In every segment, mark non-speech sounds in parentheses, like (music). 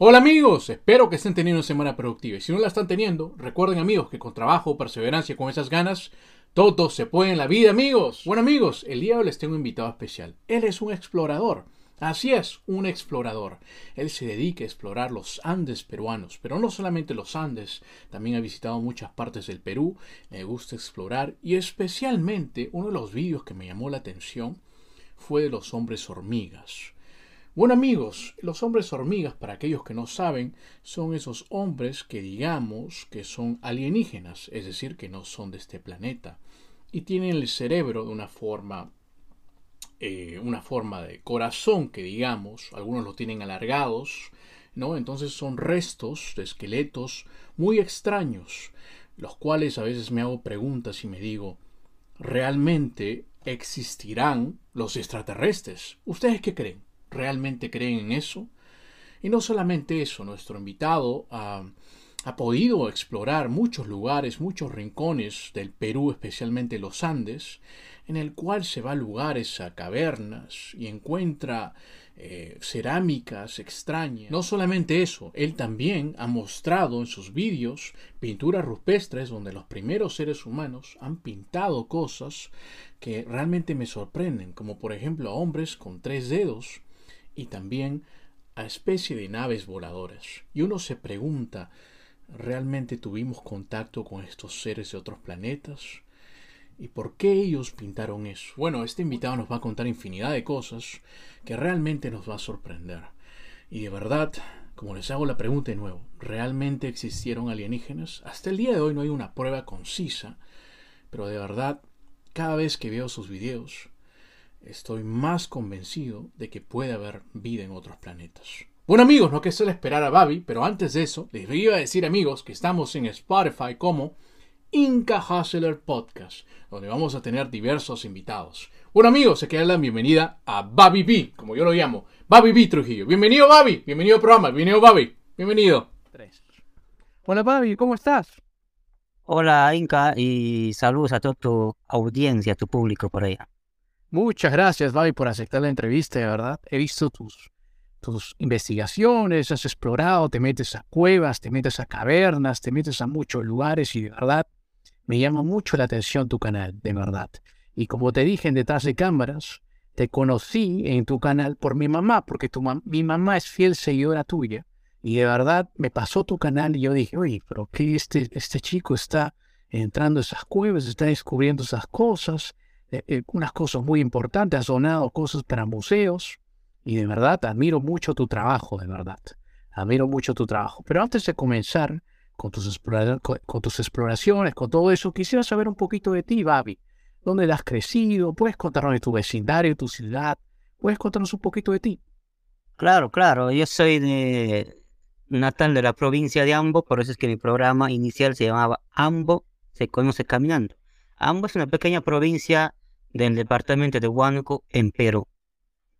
Hola amigos, espero que estén teniendo una semana productiva y si no la están teniendo, recuerden amigos que con trabajo, perseverancia, con esas ganas, todo se puede en la vida amigos. Bueno amigos, el día de hoy les tengo un invitado especial. Él es un explorador. Así es, un explorador. Él se dedica a explorar los Andes peruanos, pero no solamente los Andes, también ha visitado muchas partes del Perú, le gusta explorar y especialmente uno de los vídeos que me llamó la atención fue de los hombres hormigas. Bueno amigos, los hombres hormigas, para aquellos que no saben, son esos hombres que digamos que son alienígenas, es decir, que no son de este planeta, y tienen el cerebro de una forma, eh, una forma de corazón que digamos, algunos lo tienen alargados, ¿no? Entonces son restos de esqueletos muy extraños, los cuales a veces me hago preguntas y me digo, ¿realmente existirán los extraterrestres? ¿Ustedes qué creen? Realmente creen en eso. Y no solamente eso, nuestro invitado ha, ha, podido explorar muchos lugares, muchos rincones del Perú, especialmente los Andes, en el cual se va a lugares, a cavernas y encuentra eh, cerámicas extrañas. No solamente eso, él también ha mostrado en sus vídeos pinturas rupestres donde los primeros seres humanos han pintado cosas que realmente me sorprenden, como por ejemplo a hombres con tres dedos, y también a especie de naves voladoras. Y uno se pregunta, ¿realmente tuvimos contacto con estos seres de otros planetas? ¿Y por qué ellos pintaron eso? Bueno, este invitado nos va a contar infinidad de cosas que realmente nos va a sorprender. Y de verdad, como les hago la pregunta de nuevo, ¿realmente existieron alienígenas? Hasta el día de hoy no hay una prueba concisa, pero de verdad, cada vez que veo sus videos, estoy más convencido de que puede haber vida en otros planetas. Bueno amigos, no que suele esperar a Babi, pero antes de eso, les iba a decir amigos que estamos en Spotify como Inca Hustler Podcast, donde vamos a tener diversos invitados. Bueno amigos, se queda la bienvenida a Babi B, como yo lo llamo. Babi B Trujillo. Bienvenido Babi, bienvenido al programa, bienvenido Babi, bienvenido. Hola Babi, ¿cómo estás? Hola Inca y saludos a toda tu audiencia, a tu público por allá. Muchas gracias, Babi, por aceptar la entrevista, de verdad. He visto tus, tus investigaciones, has explorado, te metes a cuevas, te metes a cavernas, te metes a muchos lugares y de verdad me llama mucho la atención tu canal, de verdad. Y como te dije en detrás de cámaras, te conocí en tu canal por mi mamá, porque tu mi mamá es fiel seguidora tuya. Y de verdad me pasó tu canal y yo dije, oye, pero que este, este chico está entrando a esas cuevas, está descubriendo esas cosas eh, eh, unas cosas muy importantes, has donado cosas para museos y de verdad admiro mucho tu trabajo, de verdad. Admiro mucho tu trabajo. Pero antes de comenzar con tus, con, tus exploraciones, con todo eso, quisiera saber un poquito de ti, Babi. ¿Dónde has crecido? ¿Puedes contarnos de tu vecindario, tu ciudad? ¿Puedes contarnos un poquito de ti? Claro, claro. Yo soy de natal de la provincia de Ambo, por eso es que mi programa inicial se llamaba Ambo se conoce caminando. Ambo es una pequeña provincia del departamento de Huánuco en Perú.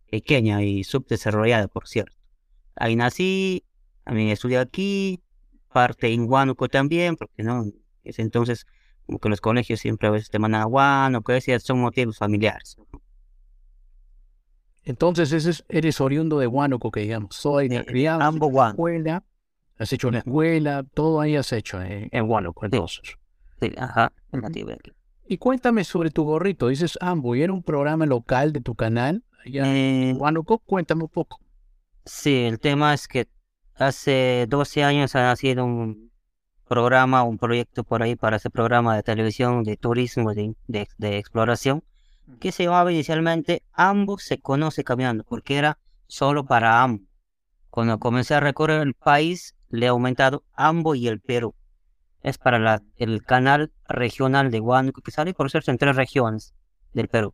Pequeña y subdesarrollada, por cierto. Ahí nací, también estudié aquí, parte en Huánuco también, porque no, es entonces como que los colegios siempre a veces te mandan a Huánuco, son motivos familiares. Entonces eres oriundo de Huánuco, que digamos, soy de criado, ambos escuela, has hecho una escuela, todo ahí has hecho en, en Huánuco, entonces. Sí, ajá, nativo de aquí. Y cuéntame sobre tu gorrito. Dices Ambo, ¿y era un programa local de tu canal? Eh, cuéntame un poco. Sí, el tema es que hace 12 años ha nacido un programa, un proyecto por ahí para ese programa de televisión de turismo, de, de, exploración, que se llamaba inicialmente Ambos se conoce caminando, porque era solo para Ambo. Cuando comencé a recorrer el país, le he aumentado Ambo y el Perú es para la, el canal regional de Huánuco, que sale por ser en tres regiones del Perú.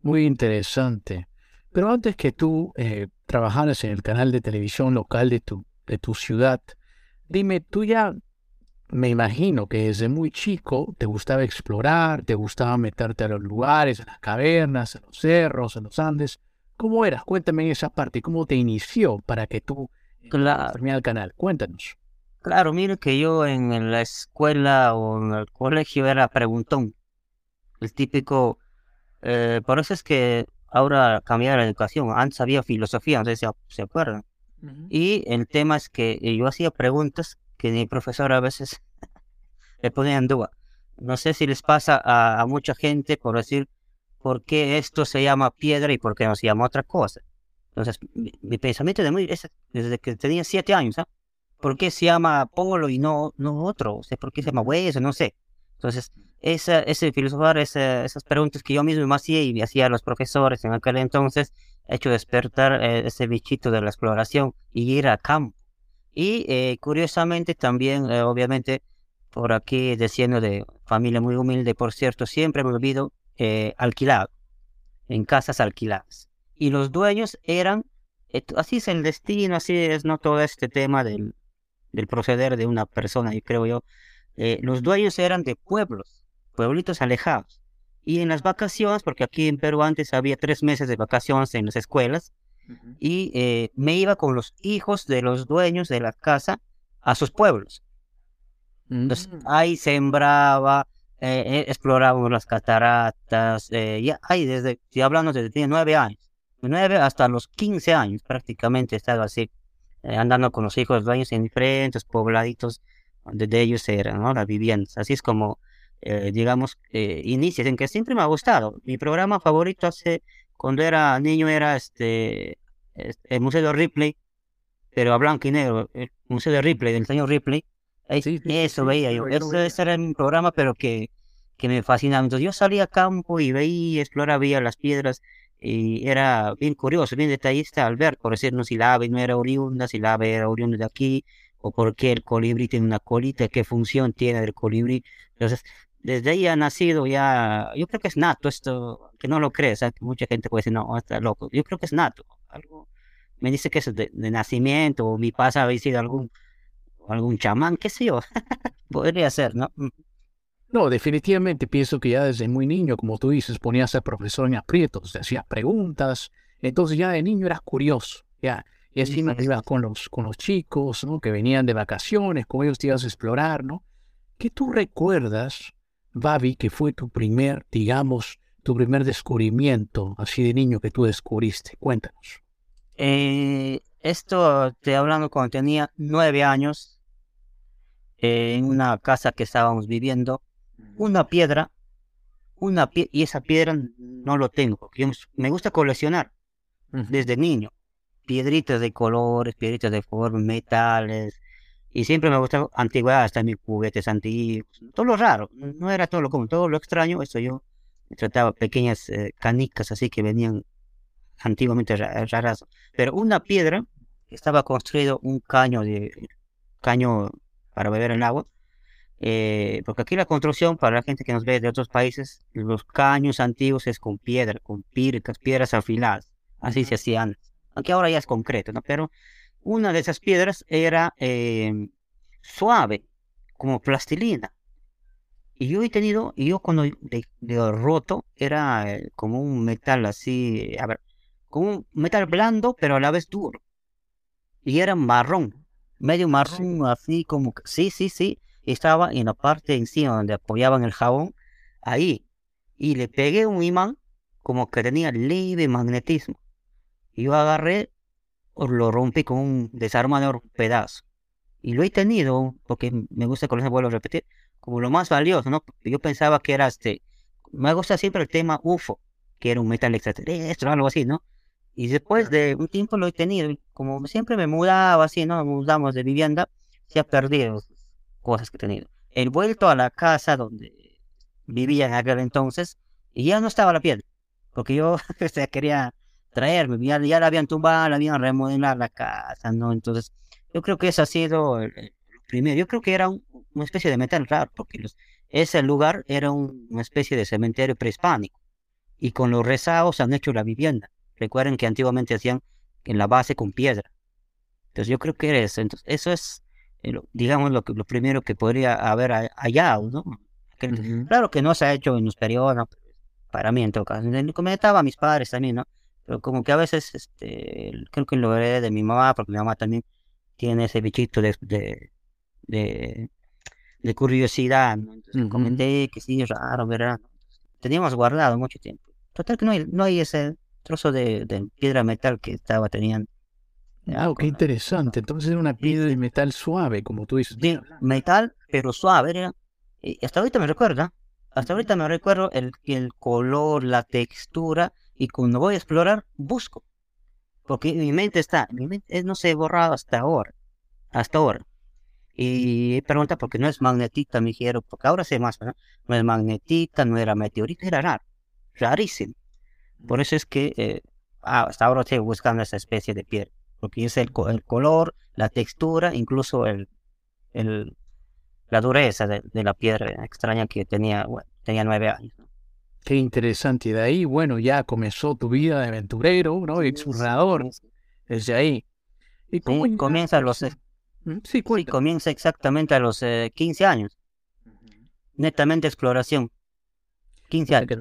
Muy interesante. Pero antes que tú eh, trabajaras en el canal de televisión local de tu, de tu ciudad, Dime, tú ya me imagino que desde muy chico te gustaba explorar, te gustaba meterte a los lugares, a las cavernas, a los cerros, a los Andes. ¿Cómo era? Cuéntame esa parte, ¿cómo te inició para que tú claro. al canal? Cuéntanos. Claro, mire que yo en la escuela o en el colegio era preguntón. El típico... Eh, por eso es que ahora cambiar la educación. Antes había filosofía, no sé si se acuerdan. Y el tema es que yo hacía preguntas que mi profesor a veces (laughs) le ponía en duda. No sé si les pasa a, mucha gente por decir por qué esto se llama piedra y por qué no se llama otra cosa. Entonces, mi, pensamiento de muy, desde que tenía siete años, ¿ah? ¿Por qué se llama polo y no, no otro? O sea, ¿por qué se llama hueso? No sé. Entonces, esa, ese filosofar, esas preguntas que yo mismo me hacía y me hacía a los profesores en aquel entonces, ha hecho despertar eh, ese bichito de la exploración y ir a campo. Y eh, curiosamente también, eh, obviamente, por aquí diciendo de familia muy humilde, por cierto, siempre me olvido eh, alquilado, en casas alquiladas. Y los dueños eran, así es el destino, así es no todo este tema del, del proceder de una persona, y creo yo. los dueños eran de pueblos, pueblitos alejados. Y en las vacaciones, porque aquí en Perú antes había tres meses de vacaciones en las escuelas, y eh, me iba con los hijos de los dueños de la casa a sus pueblos. Entonces, mm. ahí sembraba, eh, eh, explorábamos las cataratas, ya ahí desde, si hablamos desde tenía nueve años, nueve hasta los quince años prácticamente estaba así, andando con los hijos dueños en diferentes pobladitos donde de ellos eran, ¿no? Las viviendas. Así es como, digamos, inicios en que siempre me ha gustado. Mi programa favorito hace cuando era niño era este, este, el Museo de Ripley, pero a blanco y negro, el Museo de Ripley, del señor Ripley. eso veía yo. Ese, era mi programa, pero que, que me fascinaba. Entonces yo salía a campo y veía, exploraba, las piedras y era bien curioso, bien detallista al ver, por decirnos si la ave no era oriunda, si la ave era oriunda de aquí, o por qué el colibrí tiene una colita, qué función tiene el colibrí. Entonces, desde ahí ha nacido ya, yo creo que es nato esto, que no lo crees, mucha gente puede decir, no, está loco, yo creo que es nato, algo, me dice que es de, nacimiento, o mi pasa había sido algún, algún chamán, qué sé yo, (laughs) podría ser, ¿no? No, definitivamente pienso que ya desde muy niño, como tú dices, ponías al profesor en aprietos, te hacías preguntas, entonces ya de niño eras curioso, ya, y así me iba con los, con los chicos, ¿no? Que venían de vacaciones, con ellos te ibas a explorar, ¿no? ¿Qué tú recuerdas Babi, que fue tu primer, digamos, tu primer descubrimiento así de niño que tú descubriste? Cuéntanos. Eh, esto te hablando cuando tenía nueve años, eh, en una casa que estábamos viviendo, una piedra, una y esa piedra no lo tengo, porque me gusta coleccionar desde niño. Piedritas de colores, piedritas de forma, metales, y siempre me gustó antigüedad, hasta mis juguetes antiguos, todo lo raro, no era todo lo común, todo lo extraño, eso yo trataba pequeñas eh, canicas así que venían antiguamente raras, pero una piedra, estaba construido un caño de caño para beber el agua, eh, porque aquí la construcción, para la gente que nos ve de otros países, los caños antiguos es con piedra, con pircas, piedras afiladas, así se hacían, aunque ahora ya es concreto, ¿no? Pero una de esas piedras era em, suave, como plastilina. Y yo he tenido, y yo cuando de, roto, era eh, como un metal así, a ver, como un metal blando, pero a la vez duro. Y era marrón, medio marrón, así como, sí, sí, sí. Estaba en la parte encima donde apoyaban el jabón, ahí. Y le pegué un imán, como que tenía leve magnetismo. Y yo agarré lo rompí con un desarmador pedazo. Y lo he tenido, porque me gusta con eso vuelvo a repetir, como lo más valioso, ¿no? Yo pensaba que era este, me gusta siempre el tema UFO, que era un metal extraterrestre o algo así, ¿no? Y después de un tiempo lo he tenido, como siempre me mudaba así, ¿no? Mudamos de vivienda, se ha perdido cosas que he tenido. He vuelto a la casa donde vivía en aquel entonces y ya no estaba la piel, porque yo (laughs) quería traerme, ya, ya la habían tumbado, la habían remodelado la casa, ¿no? Entonces, yo creo que eso ha sido el, primero. Yo creo que era una especie de metal raro, porque los, ese lugar era una especie de cementerio prehispánico. Y con los rezagos han hecho la vivienda. Recuerden que antiguamente hacían en la base con piedra. Entonces yo creo que era eso. Entonces, eso es digamos, lo, que, lo primero que podría haber hallado, ¿no? Claro que no se ha hecho en los periodos, para mí en todo caso. Comentaba a mis padres también, ¿no? Pero como que a veces, este, creo que lo veré de mi mamá, porque mi mamá también tiene ese bichito de, de, de, curiosidad, ¿no? Entonces comenté que sí, raro, ¿verdad? Teníamos guardado mucho tiempo. Total que no hay, no hay ese trozo de, de piedra metal que estaba teniendo. Ah, qué interesante. Entonces era una piedra de metal suave, como tú dices. metal, pero suave. Era, y hasta ahorita me recuerda. Hasta ahorita me recuerdo el, el color, la textura. Y cuando voy a explorar, busco. Porque mi mente está, mi mente no se ha borrado hasta ahora. Hasta ahora. Y pregunta porque no es magnetita, me dijeron, porque ahora sé más, ¿no? No es magnetita, no era meteorita, era raro. Rarísimo. Por eso es que eh, ah, hasta ahora estoy buscando esa especie de piedra porque es el, el color, la textura, incluso el, el la dureza de, la piedra extraña que tenía, tenía nueve años. Qué interesante. Y de ahí, bueno, ya comenzó tu vida de aventurero, ¿no? Explorador. Desde ahí. ¿Y cómo comienza a los... ¿Mm? Sí, comienza exactamente a los 15 eh, años. Netamente exploración. 15 años.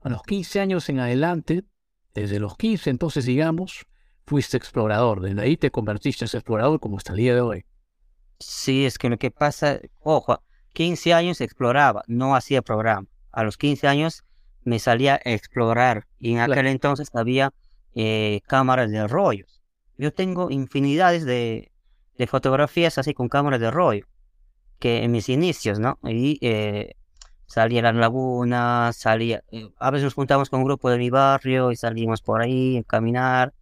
A los 15 años en adelante, desde los 15 entonces digamos, fuiste explorador. Desde ahí te convertiste en explorador como hasta el día de hoy. Sí, es que lo que pasa, ojo, 15 años exploraba, no hacía programa. A los 15 años me salía a explorar y en aquel entonces había eh, cámaras de rollos. Yo tengo infinidades de, de, fotografías así con cámaras de rollo, que en mis inicios, ¿no? Y eh, salía a las lagunas, salía, eh, a veces nos juntamos con un grupo de mi barrio y salimos por ahí a caminar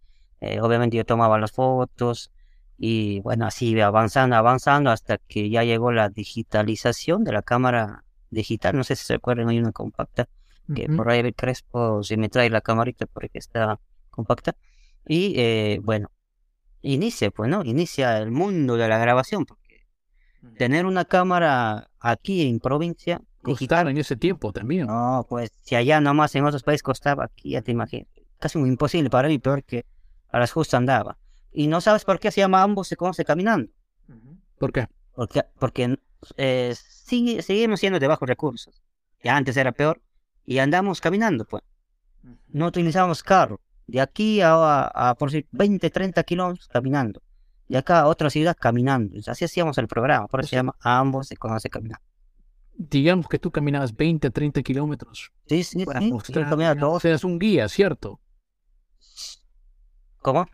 eh, obviamente yo tomaba las fotos y bueno, así avanzando, avanzando hasta que ya llegó la digitalización de la cámara digital. No sé si se acuerdan, hay una compacta que por ahí el Crespo se me trae la camarita porque está compacta. Y eh, bueno, inicia, pues, ¿no? Inicia el mundo de la grabación, porque tener una cámara aquí en provincia. Costaba en ese tiempo también. No, pues si allá nomás en otros países costaba, aquí ya te imaginas. Casi muy imposible para mí, peor que a las justas andaba. Y no sabes por qué se llama ambos se conoce caminando. ¿Por qué? Porque, porque eh, sigue, seguimos siendo de bajos recursos. Ya antes era peor. Y andamos caminando, pues. No utilizábamos carro. De aquí a, a, por decir 20, 30 kilómetros caminando. De acá a otra ciudad caminando. Así hacíamos el programa. Por eso se llama ambos se conoce caminando. Digamos que tú caminabas 20, 30 kilómetros. Sí, sí, sí. O sea, es un guía, ¿cierto? ¿Cómo?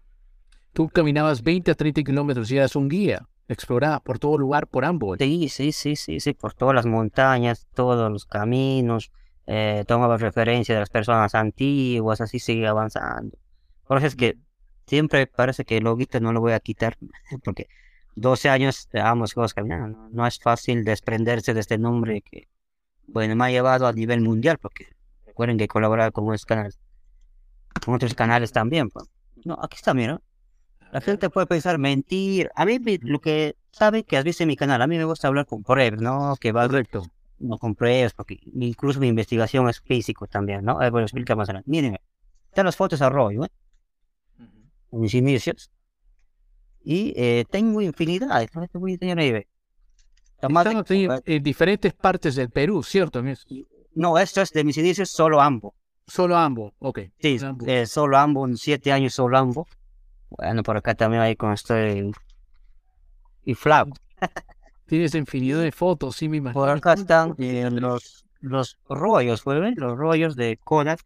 Tú caminabas 20 a 30 kilómetros y eras un guía. Exploraba por todo lugar, por ambos. Sí, sí, sí, sí, sí, por todas las montañas, todos los caminos. Eh, tomaba referencia de las personas antiguas, así sigue avanzando. Por eso es que siempre parece que el loguito no lo voy a quitar, (laughs) porque 12 años cosas caminando. No es fácil desprenderse de este nombre que, bueno, me ha llevado a nivel mundial, porque recuerden que he colaborado con otros canales, con otros canales también. Pues. No, aquí está, mira. La gente puede pensar mentir. A mí lo que sabe que has visto en mi canal, a mí me gusta hablar con pruebas, ¿no? Que va Correcto. No con pruebas, porque incluso mi investigación es físico también, ¿no? A ver, explica más adelante. Miren, están las fotos a rollo, ¿eh? mis inicios. Y eh, tengo infinidad. Te voy a enseñar ahí, en diferentes partes del Perú, ¿cierto? No, esto es de mis inicios, solo ambos. Solo ambos, ok. Sí, eh, solo ambos, siete años solo ambos. Bueno, por acá también ahí con estoy y flaco. (laughs) Tienes infinidad de fotos, sí, me imagino. Por acá están eh, los, los rollos, ¿ven? Los rollos de Kodak.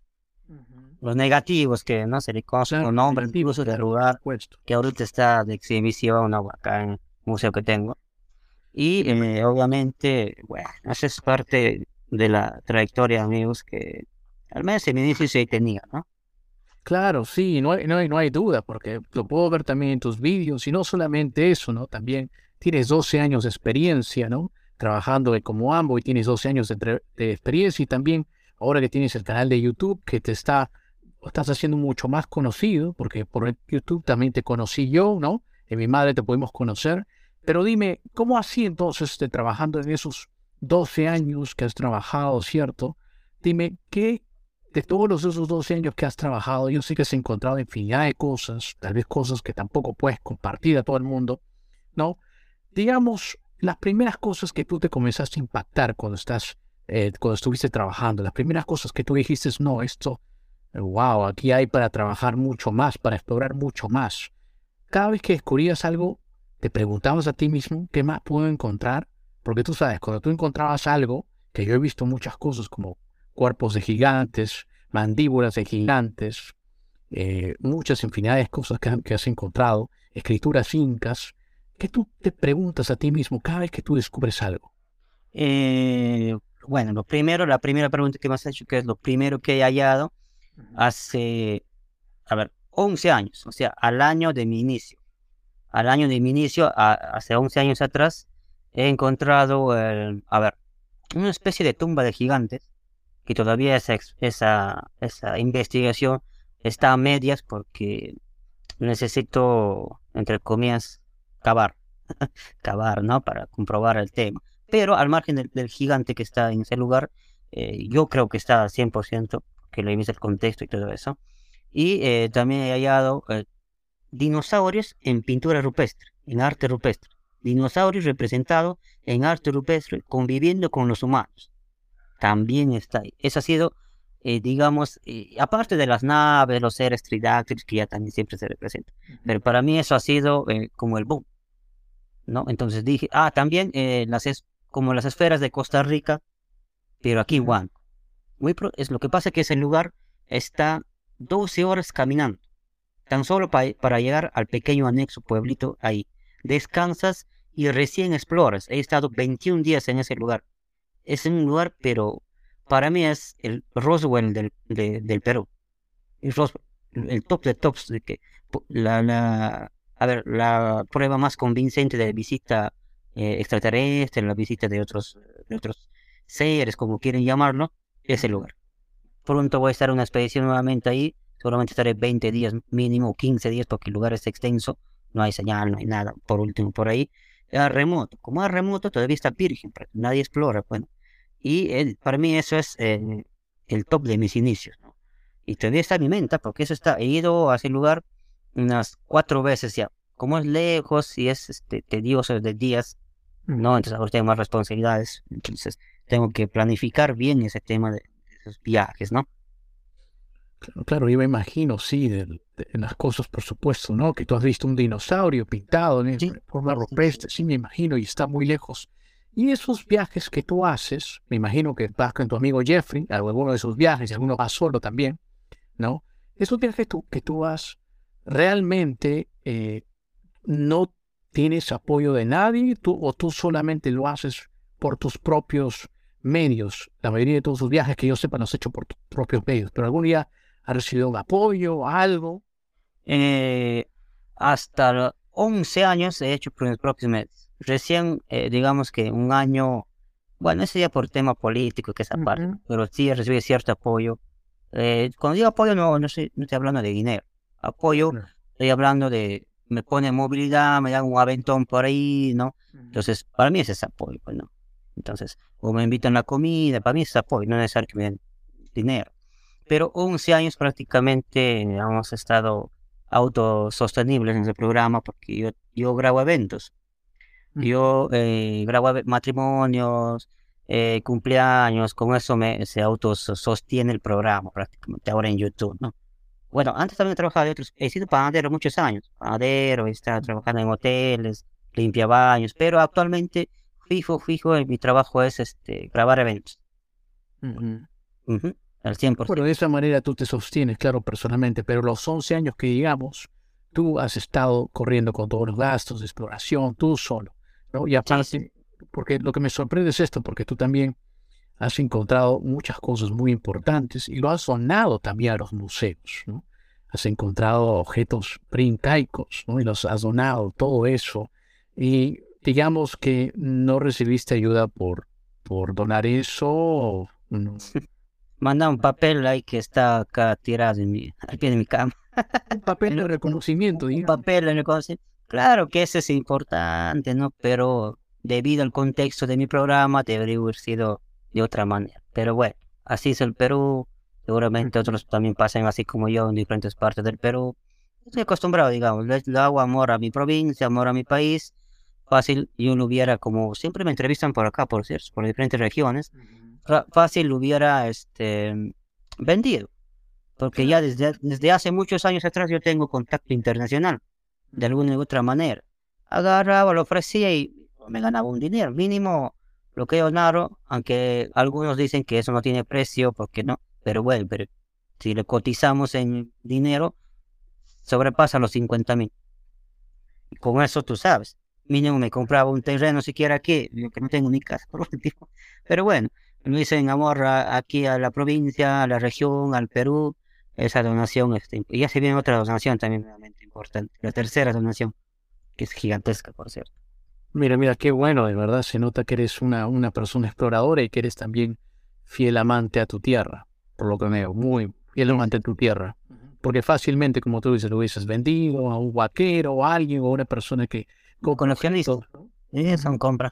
Los negativos que no se le conocen los nombres incluso del lugar que ahorita está de exhibición acá en el museo que tengo. Y eh, obviamente, bueno, esa es parte de la trayectoria, amigos, que al menos en inicio sí tenía, ¿no? Claro, sí, no hay, no, hay, no hay duda, porque lo puedo ver también en tus vídeos, y no solamente eso, ¿no? También tienes 12 años de experiencia, ¿no? Trabajando como AMBO y tienes 12 años de, experiencia y también ahora que tienes el canal de YouTube que te está, estás haciendo mucho más conocido, porque por YouTube también te conocí yo, ¿no? En mi madre te pudimos conocer, pero dime, ¿cómo así entonces de trabajando en esos 12 años que has trabajado, ¿cierto? Dime, ¿qué de todos los, esos 12 años que has trabajado, yo sé que has encontrado infinidad de cosas, tal vez cosas que tampoco puedes compartir a todo el mundo, ¿no? digamos, las primeras cosas que tú te comenzaste a impactar cuando estás, eh, cuando estuviste trabajando, las primeras cosas que tú dijiste, no, esto, wow, aquí hay para trabajar mucho más, para explorar mucho más. Cada vez que descubrías algo, te preguntabas a ti mismo, ¿qué más puedo encontrar? Porque tú sabes, cuando tú encontrabas algo, que yo he visto muchas cosas como cuerpos de gigantes, mandíbulas de gigantes, eh, muchas infinidades de cosas que, has encontrado, escrituras incas, ¿qué tú te preguntas a ti mismo cada vez que tú descubres algo? Eh, bueno, lo primero, la primera pregunta que me has hecho, que es lo primero que he hallado hace, a ver, 11 años, o sea, al año de mi inicio. Al año de mi inicio, hace 11 años atrás, he encontrado, a ver, una especie de tumba de gigantes, que todavía esa, esa, esa investigación está a medias porque necesito, entre comillas, cavar, (laughs) cavar, ¿no? Para comprobar el tema. Pero al margen del, gigante que está en ese lugar, eh, yo creo que está al 100%, que le visto el contexto y todo eso. Y eh, también he hallado eh, dinosaurios en pintura rupestre, en arte rupestre. Dinosaurios representados en arte rupestre conviviendo con los humanos. También está ahí. Eso ha sido, eh, digamos, aparte de las naves, los seres tridáctiles que ya también siempre se representan. Pero para mí eso ha sido como el boom. ¿no? Entonces dije, ah, también las es como las esferas de Costa Rica, pero aquí. Muy es lo que pasa que ese lugar está 12 horas caminando, tan solo para llegar al pequeño anexo pueblito ahí. Descansas y recién exploras. He estado 21 días en ese lugar. Es un lugar, pero para mí es el Roswell del, del Perú. El, el, top de tops de que la, la, a ver, la prueba más convincente de visita eh, extraterrestre, la visita de otros, de otros seres, como quieren llamarlo, ese lugar. Pronto voy a estar en una expedición nuevamente ahí. Seguramente estaré 20 días mínimo, 15 días, porque el lugar es extenso. No hay señal, no hay nada. Por último, por ahí. Es remoto. Como es remoto, todavía está virgen. Nadie explora. Bueno. Y para mí eso es eh, el top de mis inicios. ¿no? Y todavía está en mi mente, porque eso está. He ido a ese lugar unas cuatro veces ya. Como es lejos y es este, tedioso de días, ¿no? Entonces ahora tengo más responsabilidades. Entonces tengo que planificar bien ese tema de, esos viajes, ¿no? Claro, yo me imagino, sí, de, las cosas, por supuesto, ¿no? Que tú has visto un dinosaurio pintado en forma rupestre, sí, me imagino, y está muy lejos. Y esos viajes que tú haces, me imagino que vas con tu amigo Jeffrey, alguno de esos viajes, y alguno va solo también, ¿no? Esos viajes tú, que tú vas, realmente eh, no tienes apoyo de nadie, tú, o tú solamente lo haces por tus propios medios. La mayoría de todos sus viajes que yo sepa los has hecho por tus propios medios, pero algún día ha recibido un apoyo, algo. Eh, hasta 11 años he hecho por mis propios medios. Recién, eh, digamos que un año, bueno, ese ya por tema político, que esa parte, pero sí recibí cierto apoyo. Eh, cuando digo apoyo, no, no, estoy, no estoy hablando de dinero. Apoyo, estoy hablando de, me pone movilidad, me dan un aventón por ahí, ¿no? Entonces, para mí ese es apoyo, pues, ¿no? Entonces, o me invitan a la comida, para mí es apoyo, no es necesario que me den dinero. Pero 11 años prácticamente hemos estado autosostenibles en ese programa porque yo, yo grabo eventos. Yo eh, grabo matrimonios, eh, cumpleaños, con eso me, se autosostiene el programa prácticamente ahora en YouTube, ¿no? Bueno, antes también he trabajado de otros, he sido panadero muchos años, panadero, he estado trabajando en hoteles, limpia baños, pero actualmente fijo, fijo, mi trabajo es este, grabar eventos. al 100%. Bueno, de esa manera tú te sostienes, claro, personalmente, pero los 11 años que digamos, tú has estado corriendo con todos los gastos de exploración, tú solo, ¿no? Y aparte, porque lo que me sorprende es esto, porque tú también has encontrado muchas cosas muy importantes y lo has donado también a los museos, ¿no? Has encontrado objetos preincaicos, ¿no? Y los has donado, todo eso. Y digamos que no recibiste ayuda por, por donar eso. (laughs) Manda un papel ahí que está acá tirado en mi, al pie de mi cama. Un papel (laughs) de reconocimiento, Un papel de reconocimiento. Claro que eso es importante, ¿no? Pero debido al contexto de mi programa, debería haber sido de otra manera. Pero bueno, así es el Perú. Seguramente otros también pasan así como yo en diferentes partes del Perú. Estoy acostumbrado, digamos. Le hago amor a mi provincia, amor a mi país fácil yo lo hubiera, como siempre me entrevistan por acá, por cierto, por diferentes regiones, fácil lo hubiera este, vendido. Porque ya desde, desde hace muchos años atrás yo tengo contacto internacional, de alguna u otra manera. Agarraba, lo ofrecía y me ganaba un dinero, mínimo lo que narro, aunque algunos dicen que eso no tiene precio, porque no, pero bueno, pero si le cotizamos en dinero, sobrepasa los 50 mil. Con eso tú sabes, mínimo me compraba un terreno siquiera aquí, yo que no tengo ni casa por último, pero bueno, lo hice en amor aquí a la provincia, a la región, al Perú, esa donación, este, y ya se viene otra donación también realmente importante, la tercera donación, que es gigantesca, por cierto. Mira, mira, qué bueno, de verdad se nota que eres una, una persona exploradora y que eres también fiel amante a tu tierra, por lo que veo, muy fiel amante a tu tierra. Porque fácilmente, como tú dices, lo hubieses vendido a un vaquero o a alguien o a una persona que... Coleccionista. Sí, son compras.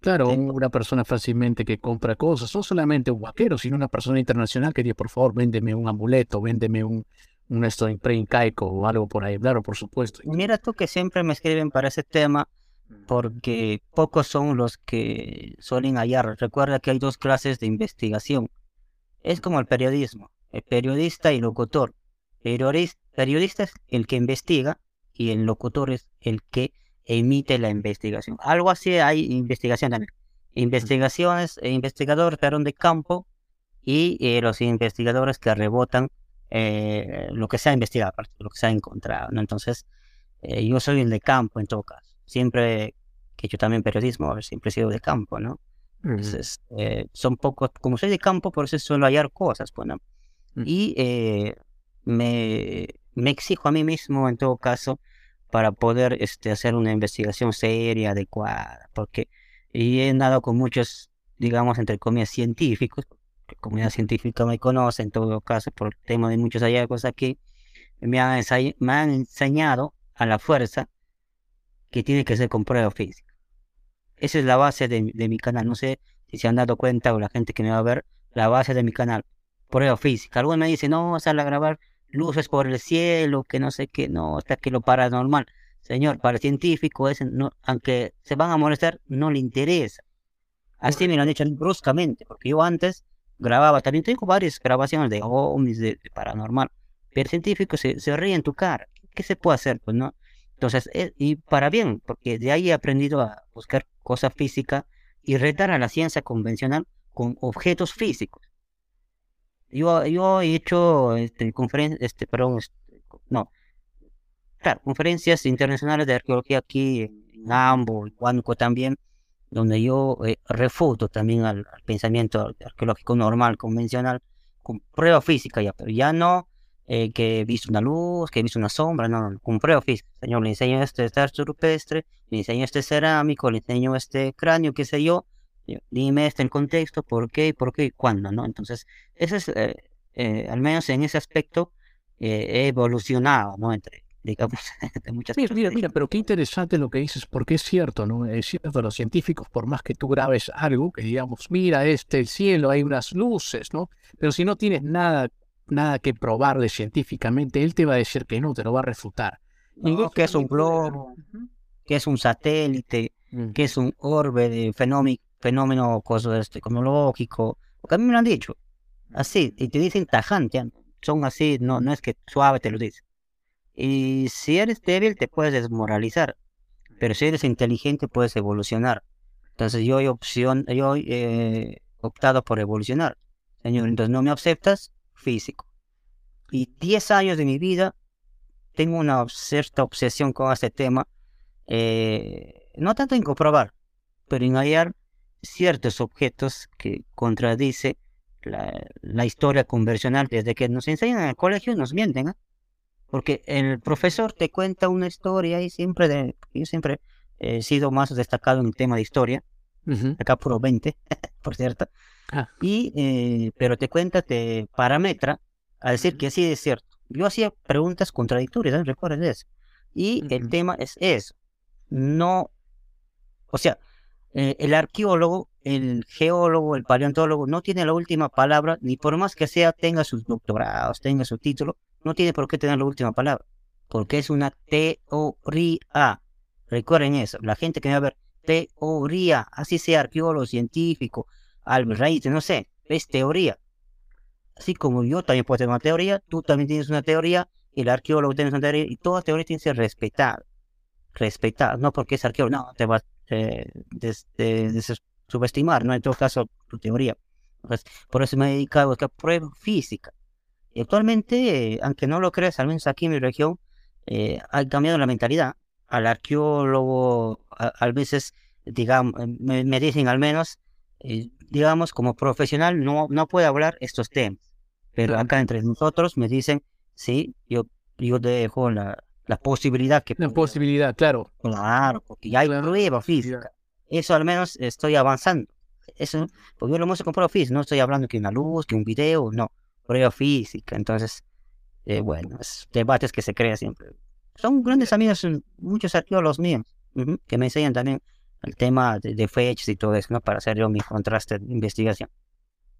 Claro, una persona fácilmente que compra cosas, no solamente un vaquero, sino una persona internacional que dice, por favor, véndeme un amuleto, véndeme un, un esto incaico o algo por ahí, claro, por supuesto. Mira tú que siempre me escriben para ese tema, porque pocos son los que suelen hallar. Recuerda que hay dos clases de investigación. Es como el periodismo, el periodista y locutor. Periodista es el que investiga y el locutor es el que emite la investigación. Algo así hay investigación también. Investigaciones, investigadores pero de campo y eh, los investigadores que rebotan eh, lo que se ha investigado, lo que se ha encontrado. ¿no? Entonces, eh, yo soy el de campo en todo caso. Siempre que yo también periodismo, siempre he sido de campo, ¿no? Entonces, son pocos, como soy de campo, por eso suelo hallar cosas, bueno. Pues, y me, me exijo a mí mismo, en todo caso, para poder este, hacer una investigación seria, adecuada, porque y he andado con muchos, digamos, entre comillas, científicos, la comunidad científica me conoce en todo caso por el tema de muchos hallazgos aquí, me han, me han enseñado a la fuerza que tiene que ser con prueba física. Esa es la base de, de mi canal. No sé si se han dado cuenta o la gente que me va a ver, la base de mi canal, prueba física. Algunos me dicen, no, sal a grabar luces por el cielo, que no sé qué, no, hasta que lo paranormal. Señor, para el científico, es, no, aunque se van a molestar, no le interesa. Así me lo han dicho bruscamente, porque yo antes grababa, también tengo varias grabaciones de ovnis, de, paranormal, pero el científico se, se, ríe en tu cara. ¿Qué se puede hacer? Pues no. Entonces, eh, y para bien, porque de ahí he aprendido a buscar cosas físicas y retar a la ciencia convencional con objetos físicos. Yo, yo he hecho este, conferencias, este, perdón, este, no, claro, conferencias internacionales de arqueología aquí en Ambo, en Huánuco también, donde yo eh, refuto también al, pensamiento arqueológico normal, convencional, con prueba física ya, pero ya no eh, que he visto una luz, que he visto una sombra, no, no, con prueba física. Señor, le enseño este tarso rupestre, le enseño este cerámico, le enseño este cráneo, qué sé yo, Dime este el contexto, por qué, por qué y cuándo, ¿no? Entonces, ese es, eh, eh, al menos en ese aspecto, he evolucionado, ¿no? Entre, digamos, (laughs) de muchas mira, mira, mira, pero qué interesante lo que dices, porque es cierto, ¿no? Es cierto, los científicos, por más que tú grabes algo, que digamos, mira, este, el cielo, hay unas luces, ¿no? Pero si no tienes nada, nada que probarle científicamente, él te va a decir que no, te lo va a refutar. que es un globo, que es un satélite, mm. que es un orbe de fenómeno fenómeno este, cosmológico, porque a mí me lo han dicho, así, y te dicen tajante, son así, no, no es que suave te lo dicen. Y si eres débil te puedes desmoralizar, pero si eres inteligente puedes evolucionar. Entonces yo he opción, yo he optado por evolucionar. Señor, entonces no me aceptas, físico. Y 10 años de mi vida tengo una cierta obsesión con este tema, eh, no tanto en comprobar, pero en hallar ciertos objetos que contradice la, historia conversional desde que nos enseñan en el colegio nos mienten, ¿eh? Porque el profesor te cuenta una historia y siempre, de, yo siempre he sido más destacado en el tema de historia, acá puro 20, (laughs) por cierto, ah. y, eh, pero te cuenta, te parametra a decir que sí es cierto. Yo hacía preguntas contradictorias, ¿eh? recuerden eso. Y el tema es eso. No, o sea, eh, el arqueólogo, el geólogo, el paleontólogo no tiene la última palabra, ni por más que sea tenga sus doctorados, tenga su título, no tiene por qué tener la última palabra, porque es una teoría. Recuerden eso, la gente que va a ver teoría, así sea arqueólogo, científico, Reich, no sé, es teoría. Así como yo también puedo tener una teoría, tú también tienes una teoría, y el arqueólogo tiene una teoría, y toda teoría tiene que ser respetada. Respetada, no porque es arqueólogo, no, te va a eh, subestimar, ¿no? En todo caso, tu teoría. por eso me he dedicado a buscar prueba física. Y actualmente, aunque no lo creas, al menos aquí en mi región, eh, ha cambiado la mentalidad. Al arqueólogo, a, veces, digamos, me, dicen al menos, eh, digamos, como profesional, no, no puede hablar estos temas. Pero acá entre nosotros me dicen, sí, yo, yo dejo la, la posibilidad que... La posibilidad, claro. Claro, porque ya hay prueba física. Eso al menos estoy avanzando. Eso, porque yo lo muestro con prueba física, no estoy hablando que una luz, que un video, no prueba física. Entonces, eh, bueno, es debates que se crean siempre. Son grandes amigos, muchos arqueólogos míos, que me enseñan también el tema de, fechas y todo eso, ¿no? Para hacer yo mi contraste de investigación.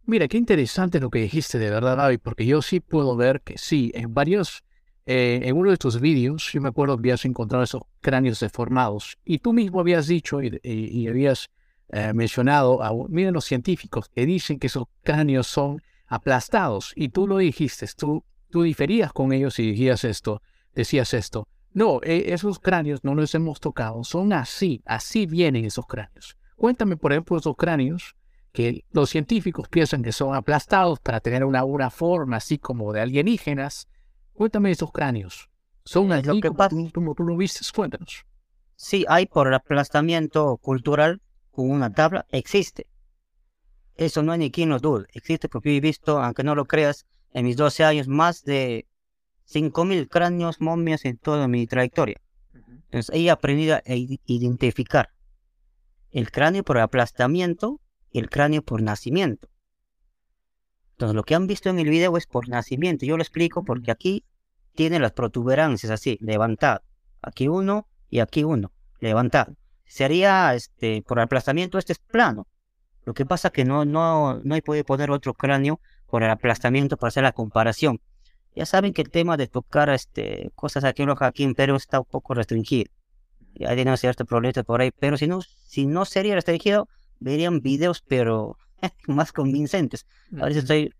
Mira, qué interesante lo que dijiste de verdad, David, porque yo sí puedo ver que sí, en varios, eh, en uno de tus vídeos, yo me acuerdo que habías encontrado esos cráneos deformados y tú mismo habías dicho y, habías eh, mencionado, a, miren los científicos que dicen que esos cráneos son aplastados. Y tú lo dijiste, tú, tú diferías con ellos y decías esto, decías esto. No, e, esos cráneos no los hemos tocado, son así, así vienen esos cráneos. Cuéntame, por ejemplo, esos cráneos que los científicos piensan que son aplastados para tener una, una forma así como de alienígenas. Cuéntame esos cráneos. ¿Son así lo que como, tú lo viste? Cuéntanos. Sí, hay por aplastamiento cultural con una tabla, existe. Eso no hay ni quien lo dude. Existe porque he visto, aunque no lo creas, en mis 12 años más de 5.000 cráneos, momias en toda mi trayectoria. Entonces he aprendido a identificar el cráneo por aplastamiento y el cráneo por nacimiento. Entonces lo que han visto en el video es por nacimiento. Yo lo explico porque aquí tiene las protuberancias así, levantado. Aquí uno y aquí uno, levantado. Sería este, por aplastamiento, este es plano. Lo que pasa es que no, no, no hay podido poner otro cráneo por el aplastamiento para hacer la comparación. Ya saben que el tema de tocar este, cosas aquí en Perú está un poco restringido. Ya tienen ciertos problemas por ahí, pero si no, si no sería restringido, verían videos, pero (laughs) más convincentes. A veces estoy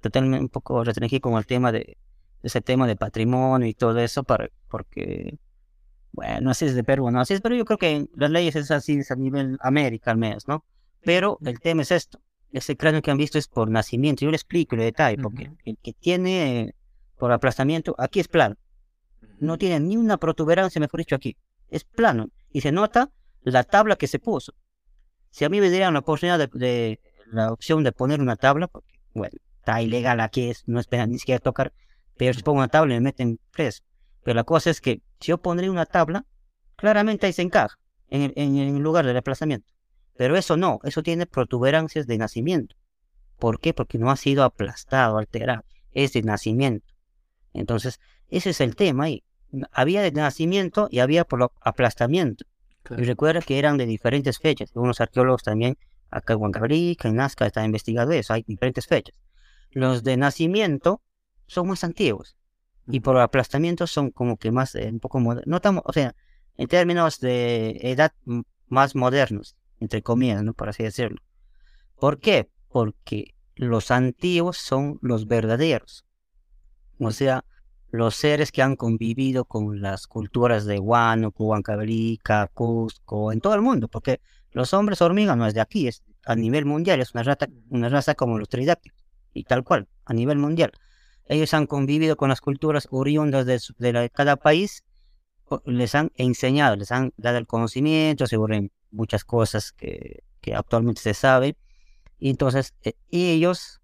totalmente un poco restringido con el tema de, ese tema de patrimonio y todo eso, para, porque, bueno, así es de Perú, ¿no? Así es, pero yo creo que las leyes es así a nivel América al menos, ¿no? Pero el tema es esto. Ese cráneo que han visto es por nacimiento. Yo le explico el detalle, porque el que tiene por aplastamiento, aquí es plano. No tiene ni una protuberancia, mejor dicho, aquí. Es plano. Y se nota la tabla que se puso. Si a mí me dieran la oportunidad de, la opción de poner una tabla, porque, bueno, está ilegal aquí, es, no esperan ni siquiera tocar, pero si pongo una tabla me meten preso. Pero la cosa es que si yo pondría una tabla, claramente ahí se encaja, en el, en el lugar del aplastamiento. Pero eso no, eso tiene protuberancias de nacimiento. ¿Por qué? Porque no ha sido aplastado, alterado, es de nacimiento. Entonces, ese es el tema ahí. Había de nacimiento y había por aplastamiento. Y recuerda que eran de diferentes fechas. Unos arqueólogos también, acá en Huancabrica, en Nazca, están investigando eso. Hay diferentes fechas. Los de nacimiento son más antiguos. Y por aplastamiento son como que más, eh, un poco modernos. No o sea, en términos de edad, más modernos entre comillas, ¿no? Por así decirlo. ¿Por qué? Porque los antiguos son los verdaderos. O sea, los seres que han convivido con las culturas de Huánuco, Huancavelica, Cusco, en todo el mundo, porque los hombres hormiga no es de aquí, es a nivel mundial, es una raza, una raza como los tridáctilos, y tal cual, a nivel mundial. Ellos han convivido con las culturas oriundas de, de cada país, les han enseñado, les han dado el conocimiento, seguro muchas cosas que, actualmente se sabe. Y entonces eh, ellos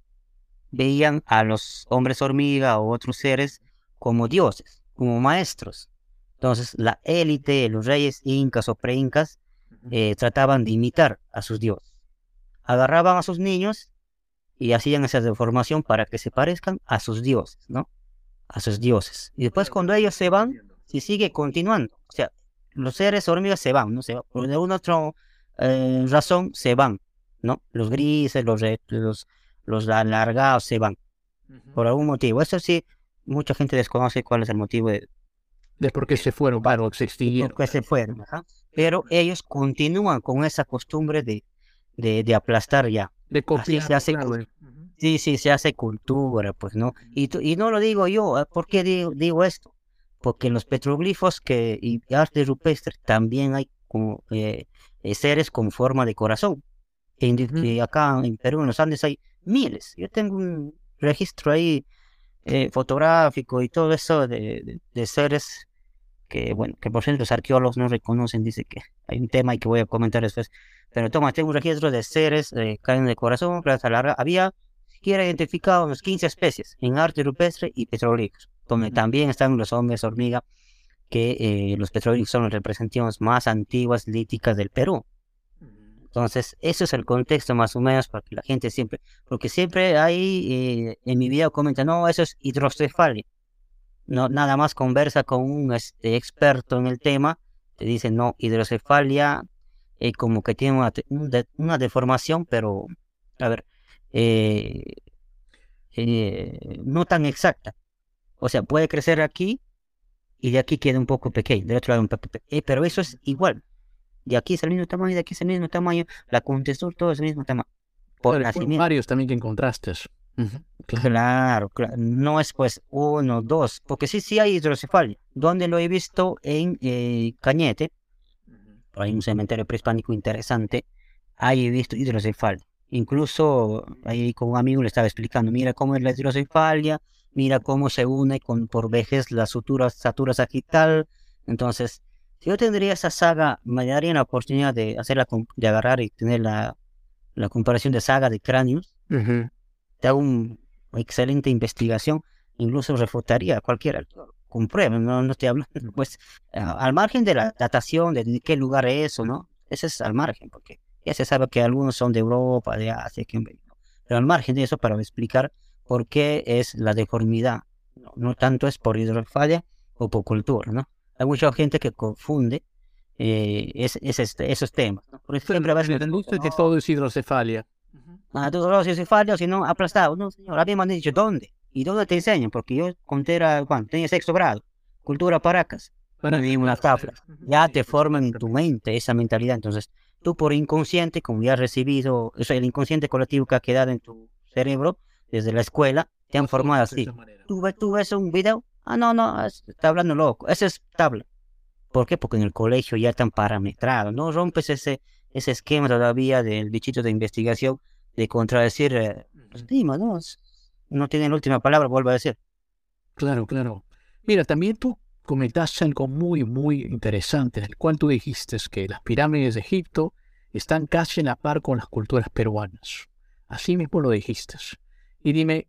veían a los hombres hormiga o otros seres como dioses, como maestros. Entonces la élite, los reyes incas o preincas, eh, trataban de imitar a sus dioses. Agarraban a sus niños y hacían esa deformación para que se parezcan a sus dioses, ¿no? A sus dioses. Y después cuando ellos se van, se sigue continuando. O sea, los seres hormigas se van, ¿no? Se por alguna otra eh, razón se van, ¿no? Los grises, los, los, los alargados se van. Por algún motivo. Eso sí, mucha gente desconoce cuál es el motivo de, De por qué se fueron, para se extinguieron. Porque se fueron, pero ellos continúan con esa costumbre de, de, de aplastar ya. De copiar. se hace, sí, sí, se hace cultura, pues, ¿no? Y, y no lo digo yo, ¿eh? ¿por qué digo, digo esto? Porque en los petroglifos que, y arte rupestre también hay como, eh, eh, seres con forma de corazón. Y, acá en Perú, en los Andes, hay miles. Yo tengo un registro ahí fotográfico y todo eso de, de, seres que, bueno, que por cierto los arqueólogos no reconocen, dice que hay un tema y que voy a comentar después. Pero toma, tengo un registro de seres de carne de corazón, plaza larga. Había siquiera identificado unas 15 especies en arte rupestre y petrolíferos, también están los hombres hormiga, que eh, los petrolíferos son las representaciones más antiguas líticas del Perú. Entonces, eso es el contexto más o menos para que la gente siempre, porque siempre hay, eh, en mi video comenta, no, eso es hidrocefalia. No, nada más conversa con un este, experto en el tema, te dice, no, hidrocefalia, eh, como que tiene una, una, deformación, pero, a ver, eh, no tan exacta. O sea, puede crecer aquí y de aquí queda un poco pequeño, del otro lado un poco pequeño, pero eso es igual. De aquí es el mismo tamaño, de aquí es el mismo tamaño, la contextura, todo es el mismo tamaño. Por varios también que encontraste. Claro, claro, no es pues uno, dos, porque sí, sí hay hidrocefalia. Donde lo he visto en eh, Cañete, hay un cementerio prehispánico interesante, ahí he visto hidrocefalia. Incluso ahí con un amigo le estaba explicando, mira cómo es la hidrocefalia, mira cómo se une con por vejez la sutura, satura sagital. Entonces, si yo tendría esa saga, me daría la oportunidad de hacerla, de agarrar y tener la, la comparación de saga de cráneos. Te hago una excelente investigación, incluso refutaría a cualquiera. Compruebe, no, no estoy hablando, (laughs) pues, al margen de la datación, de, qué lugar es o no, ese es al margen, porque ya se sabe que algunos son de Europa, de Asia, que... pero al margen de eso, para explicar por qué es la deformidad, no, no tanto es por hidrofalla o por cultura, ¿no? hay mucha gente que confunde eh, es, este, esos temas. Por ejemplo, a veces que todo es hidrocefalia. Ah, todo es hidrocefalia, si no, aplastado. No, señor, a mí me han dicho, ¿dónde? ¿Y dónde te enseñan? Porque yo conté, era, cuando tenía sexto grado, cultura paracas, bueno, y una tabla. Ya te forman en tu mente esa mentalidad. Entonces, tú por inconsciente, como ya has recibido, o sea, el inconsciente colectivo que ha quedado en tu cerebro desde la escuela, te han formado así. Tú, tú ves un video, Ah, no, no, está hablando loco. Esa es tabla. ¿Por qué? Porque en el colegio ya están parametrados. No rompes ese, ese esquema todavía del bichito de investigación de contradecir. Eh, ¿no? No tiene la última palabra, vuelvo a decir. Claro, claro. Mira, también tú comentaste algo muy, muy interesante, en el cual tú dijiste que las pirámides de Egipto están casi en la par con las culturas peruanas. Así mismo lo dijiste. Y dime,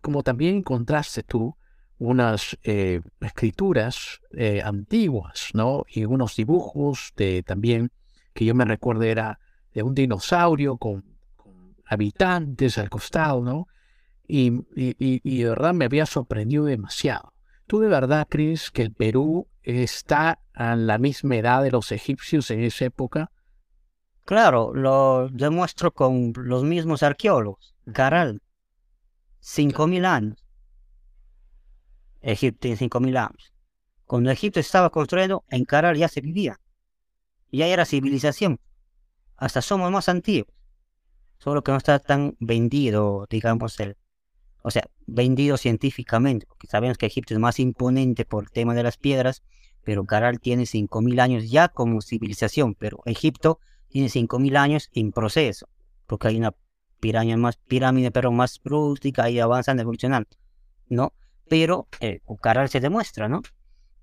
como también encontraste tú unas eh, escrituras eh, antiguas, ¿no? Y unos dibujos de también, que yo me recuerdo era de un dinosaurio con, habitantes al costado, ¿no? Y, y, de verdad me había sorprendido demasiado. ¿Tú de verdad crees que el Perú está a la misma edad de los egipcios en esa época? Claro, lo demuestro con los mismos arqueólogos. Caral, cinco mil años. Egipto tiene 5.000 años. Cuando Egipto estaba construyendo, en Caral ya se vivía. Ya era civilización. Hasta somos más antiguos. Solo que no está tan vendido, digamos, el, o sea, vendido científicamente, porque sabemos que Egipto es más imponente por el tema de las piedras, pero Caral tiene 5.000 años ya como civilización, pero Egipto tiene 5.000 años en proceso, porque hay una pirámide más, pirámide, pero más rústica y avanzando, evolucionando, ¿no? pero eh, Caral se demuestra, ¿no?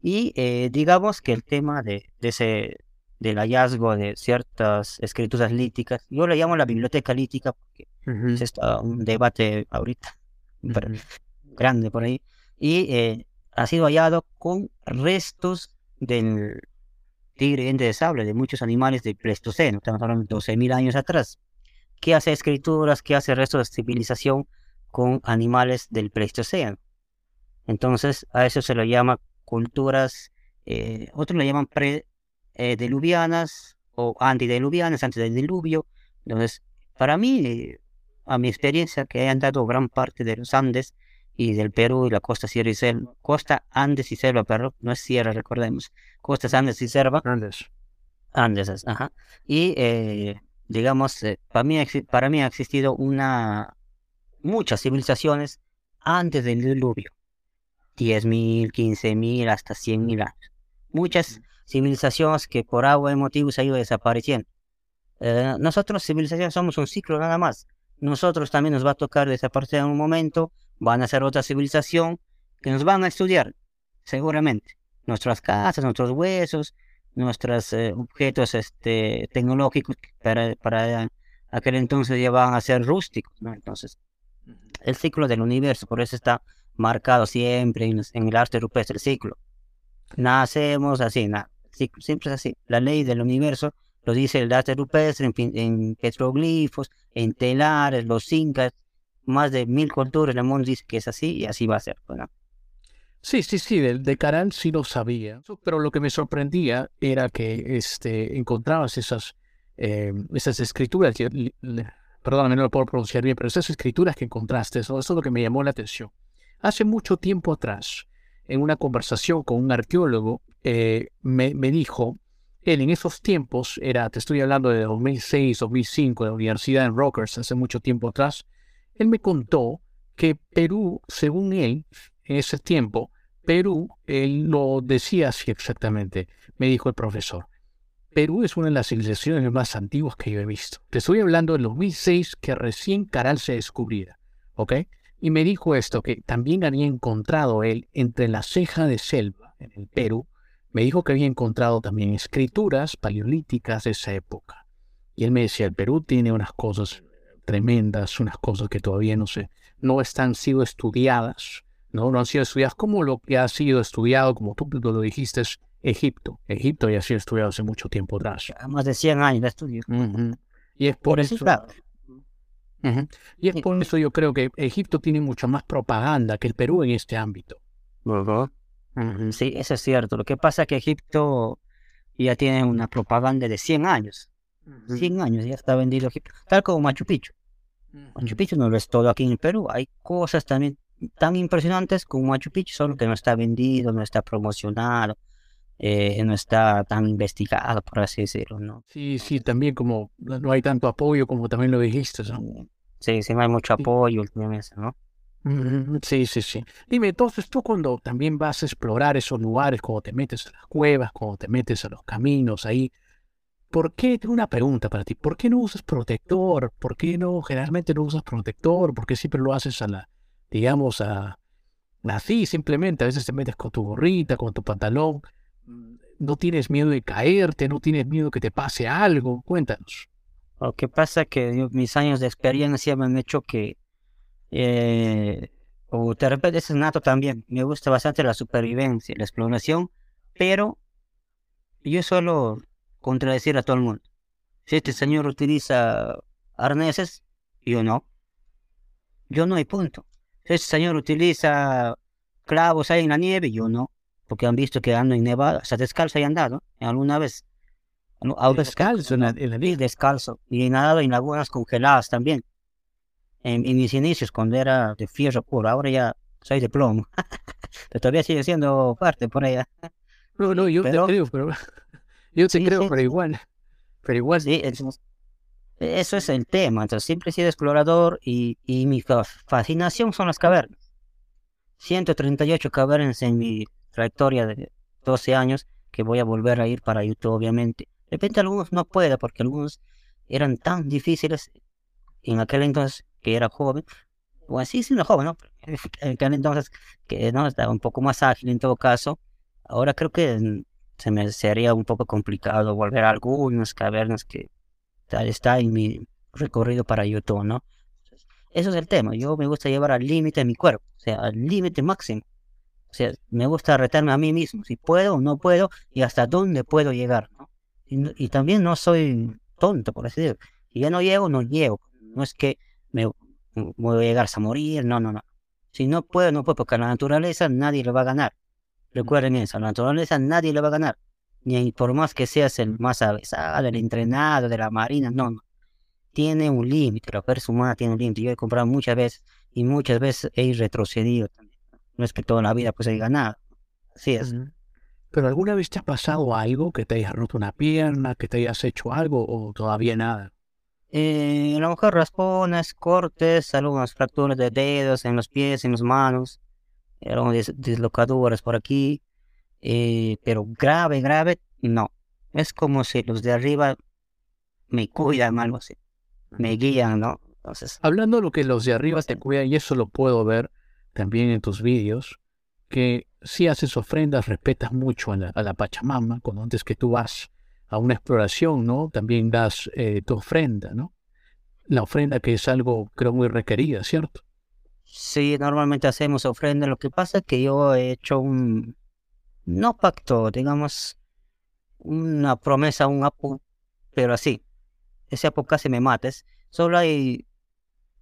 Y eh, digamos que el tema de, ese del hallazgo de ciertas escrituras líticas, yo le llamo la biblioteca lítica porque es un debate ahorita grande por ahí, y eh, ha sido hallado con restos del tigre diente de sable, de muchos animales del Pleistoceno, estamos hablando de 12.000 años atrás, que hace escrituras, que hace restos de civilización con animales del Pleistoceno. Entonces, a eso se lo llama culturas, eh, otros le llaman pre-diluvianas o antediluvianas, antes del diluvio. Entonces, para mí, a mi experiencia, que he andado gran parte de los Andes y del Perú y la costa Sierra y Selva, costa Andes y Selva, pero no es Sierra, recordemos, costas Andes y Selva. Andes. Andes, ajá. Y eh, digamos, eh, para, mí, para mí ha existido una muchas civilizaciones antes del diluvio. 10.000, 15.000, hasta 100.000 años. Muchas civilizaciones que por agua y motivos han ido desapareciendo. Eh, nosotros, civilizaciones, somos un ciclo nada más. Nosotros también nos va a tocar desaparecer en un momento, van a ser otra civilización que nos van a estudiar, seguramente. Nuestras casas, nuestros huesos, nuestros eh, objetos este, tecnológicos para, para aquel entonces ya van a ser rústicos, ¿no? Entonces, el ciclo del universo, por eso está marcado siempre en, el arte rupestre, el ciclo. Nacemos así, siempre es así. La ley del universo lo dice el arte rupestre en, en petroglifos, en telares, los incas, más de mil culturas, el mundo dice que es así y así va a ser. ¿no? Sí, sí, sí, de, de Caral sí lo sabía, pero lo que me sorprendía era que este, encontrabas esas, eh, esas escrituras, perdóname, no lo puedo pronunciar bien, pero esas escrituras que encontraste, eso, eso es lo que me llamó la atención. Hace mucho tiempo atrás, en una conversación con un arqueólogo, eh, me, me, dijo, él en esos tiempos, era, te estoy hablando de 2006, 2005, de la universidad en Rockers, hace mucho tiempo atrás, él me contó que Perú, según él, en ese tiempo, Perú, él lo decía así exactamente, me dijo el profesor. Perú es una de las civilizaciones más antiguas que yo he visto. Te estoy hablando del 2006 que recién Caral se descubriera, ¿ok? Y me dijo esto, que también había encontrado él entre la ceja de selva en el Perú, me dijo que había encontrado también escrituras paleolíticas de esa época. Y él me decía, el Perú tiene unas cosas tremendas, unas cosas que todavía no sé, no están sido estudiadas ¿no? No han sido estudiadas como lo que ha sido estudiado, como tú lo dijiste, es Egipto. Egipto ya ha sido estudiado hace mucho tiempo atrás. Más de 100 años de estudio. Y es por, eso... Y es por eso yo creo que Egipto tiene mucha más propaganda que el Perú en este ámbito. Sí, eso es cierto. Lo que pasa es que Egipto ya tiene una propaganda de 100 años. 100 años ya está vendido Egipto. Tal como Machu Picchu. Machu Picchu no lo es todo aquí en el Perú. Hay cosas también tan impresionantes como Machu Picchu, solo que no está vendido, no está promocionado, eh, no está tan investigado, por así decirlo, ¿no? Sí, sí, también como no hay tanto apoyo como también lo dijiste, ¿no? Sí, sí, no hay mucho apoyo últimamente, ¿no? Sí, sí, sí. Dime, entonces tú cuando también vas a explorar esos lugares, cuando te metes a las cuevas, cuando te metes a los caminos ahí, ¿por qué? Tengo una pregunta para ti. ¿Por qué no usas protector? ¿Por qué no, generalmente no usas protector? ¿Por qué siempre lo haces a la, digamos, a, así simplemente. A veces te metes con tu gorrita, con tu pantalón. Mm, no tienes miedo de caerte, no tienes miedo que te pase algo. Cuéntanos. Lo que pasa que mis años de experiencia me han hecho que, eh, o de repente es nato también, me gusta bastante la supervivencia, la exploración, pero yo suelo contradecir a todo el mundo. Si este señor utiliza arneses, yo no. Yo no hay punto ese señor utiliza clavos ahí en la nieve, yo no, porque han visto que ando en nevada, o sea, descalzo y andado, alguna vez. descalzo en la, Descalzo. Y he nadado en lagunas congeladas también. En, mis inicios, cuando era de fierro puro, ahora ya soy de plomo. (laughs) pero todavía sigue siendo parte por allá. No, no, yo te creo, pero. (laughs) Yo te creo, pero igual. Pero igual. Sí, eso es el tema. Entonces, siempre he sido explorador y, y mi fascinación son las cavernas. 138 cavernas en mi trayectoria de 12 años que voy a volver a ir para YouTube, obviamente. De repente algunos no puedo porque algunos eran tan difíciles en aquel entonces que era joven. O así siendo joven, ¿no? (laughs) En aquel entonces que no estaba un poco más ágil en todo caso. Ahora creo que se me sería un poco complicado volver a algunas cavernas que está en mi recorrido para YouTube, ¿no? Eso es el tema. Yo me gusta llevar al límite mi cuerpo, o sea, al límite máximo. O sea, me gusta retarme a mí mismo, si puedo o no puedo y hasta dónde puedo llegar, ¿no? Y, también no soy tonto, por así decirlo. Si ya no llego, no llego. No es que me voy a llegar a morir, no, no, no. Si no puedo, no puedo, porque a la naturaleza nadie le va a ganar. Recuerden eso, a la naturaleza nadie le va a ganar ni por más que seas el más avesado, el entrenado de la marina, no, no. Tiene un límite, la persona humana tiene un límite. Yo he comprado muchas veces y muchas veces he retrocedido también. No es que toda la vida pues he ganado. Así es. Pero alguna vez te ha pasado algo que te hayas roto una pierna, que te hayas hecho algo o todavía nada? Eh, a lo mejor raspones, cortes, algunas fracturas de dedos en los pies, en las manos, algunas dislocaduras por aquí, eh, pero grave, grave, no. Es como si los de arriba me cuidan, algo así, me guían, ¿no? Entonces, Hablando de lo que los de arriba te cuidan, y eso lo puedo ver también en tus vídeos, que si haces ofrendas, respetas mucho a la, a la Pachamama, cuando antes que tú vas a una exploración, ¿no? También das eh, tu ofrenda, ¿no? La ofrenda que es algo, creo, muy requerida, ¿cierto? Sí, normalmente hacemos ofrenda. Lo que pasa es que yo he hecho un, no pacto, digamos, una promesa, un apu, pero así. Ese apu casi me mates. Solo hay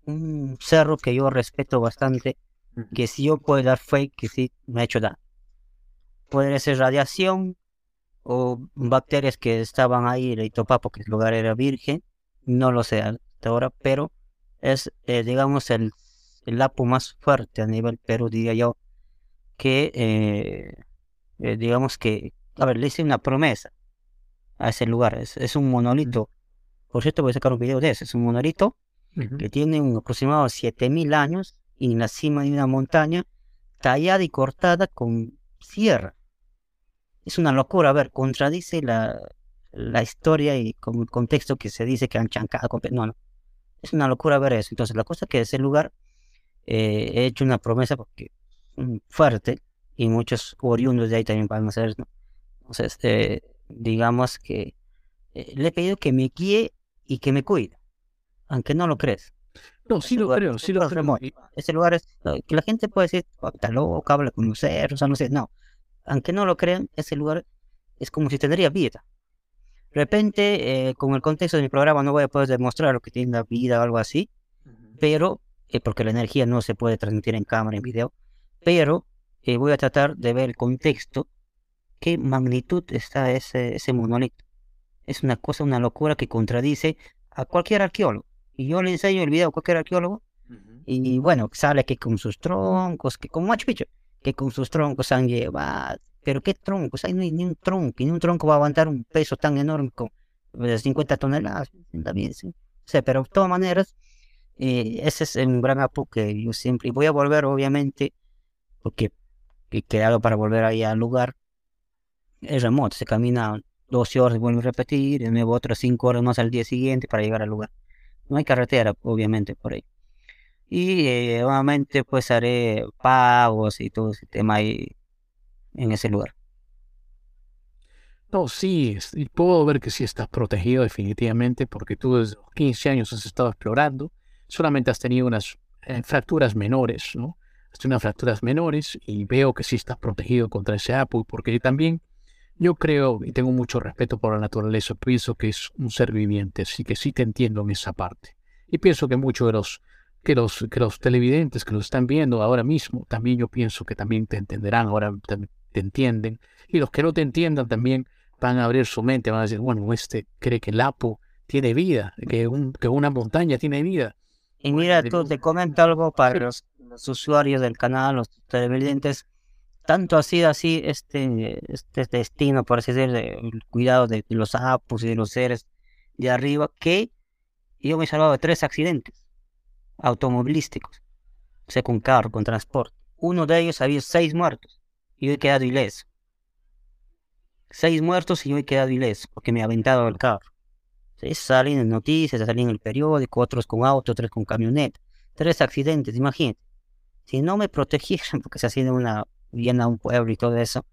un cerro que yo respeto bastante, que si yo puedo dar fe que sí me ha hecho daño. Puede ser radiación o bacterias que estaban ahí en Itopá porque el lugar era virgen, no lo sé hasta ahora, pero es, eh, digamos, el, el apu más fuerte a nivel Perú, diría yo, que, eh, eh, digamos que, a ver, le hice una promesa a ese lugar, es, es un monolito, por cierto voy a sacar un video de eso, es un monolito que tiene un aproximado de 7000 años y en la cima de una montaña tallada y cortada con sierra. Es una locura, a ver, contradice la, la historia y con el contexto que se dice que han chancado. con- No, no. Es una locura ver eso. Entonces, la cosa es que ese lugar eh, he hecho una promesa porque mm, fuerte y muchos oriundos de ahí también van a hacer. ¿no? Entonces, eh, digamos que eh, le he pedido que me guíe y que me cuide, aunque no lo crees. No, sí Ese lo lugar- creo, sí lo creo. remoto. Y- Ese lugar es que la gente puede decir, "Oh, está loco, habla con los cerros, o sea, no sé, no. Aunque no lo crean, ese lugar es como si tendría vida. De repente, eh, con el contexto de mi programa, no voy a poder demostrar lo que tiene la vida o algo así, pero, eh, porque la energía no se puede transmitir en cámara, en video, pero eh, voy a tratar de ver el contexto, qué magnitud está ese, ese monolito. Es una cosa, una locura que contradice a cualquier arqueólogo. Y yo le enseño el video a cualquier arqueólogo, y bueno, sale que con sus troncos, que como Machu Picchu, que con sus troncos han llevado. Pero qué troncos, hay ni un tronco, y ni un tronco va a aguantar un peso tan enorme como de 50 toneladas. También, sí. O sea, pero de todas maneras, eh, ese es un gran apu que yo siempre, voy a volver obviamente, porque he quedado para volver ahí al lugar. Es remoto, se camina 12 horas, vuelvo a repetir, y de nuevo otras 5 horas más al día siguiente para llegar al lugar. No hay carretera, obviamente, por ahí. Y eh, obviamente pues haré pagos y todo ese tema ahí en ese lugar. No, sí, y puedo ver que sí estás protegido definitivamente porque tú desde los 15 años has estado explorando, solamente has tenido unas eh, fracturas menores, ¿no? Tenido unas fracturas menores y veo que sí estás protegido contra ese Apu porque también yo creo y tengo mucho respeto por la naturaleza, pienso que es un ser viviente, así que sí te entiendo en esa parte. Y pienso que muchos de los que los, que los televidentes que lo están viendo ahora mismo, también yo pienso que también te entenderán, ahora también te entienden. Y los que no te entiendan también van a abrir su mente, van a decir, bueno, este cree que el Apu tiene vida, que, un- que una montaña tiene vida. Y mira, tú te comento algo para los, usuarios del canal, los televidentes. Tanto ha sido así este, este destino, por así decirlo, de- el cuidado de los apus y de los seres de arriba, que yo me he salvado de tres accidentes automovilísticos, o sea, con carro, con transporte. Uno de ellos había seis muertos y yo he quedado ileso. Seis muertos y yo he quedado ileso porque me ha aventado el carro. Sí, salen en noticias, salen en el periódico, otros con auto, otros con camioneta. Tres accidentes, imagínate. Si no me protegieran, porque se ha sido una vivienda a un pueblo y todo eso,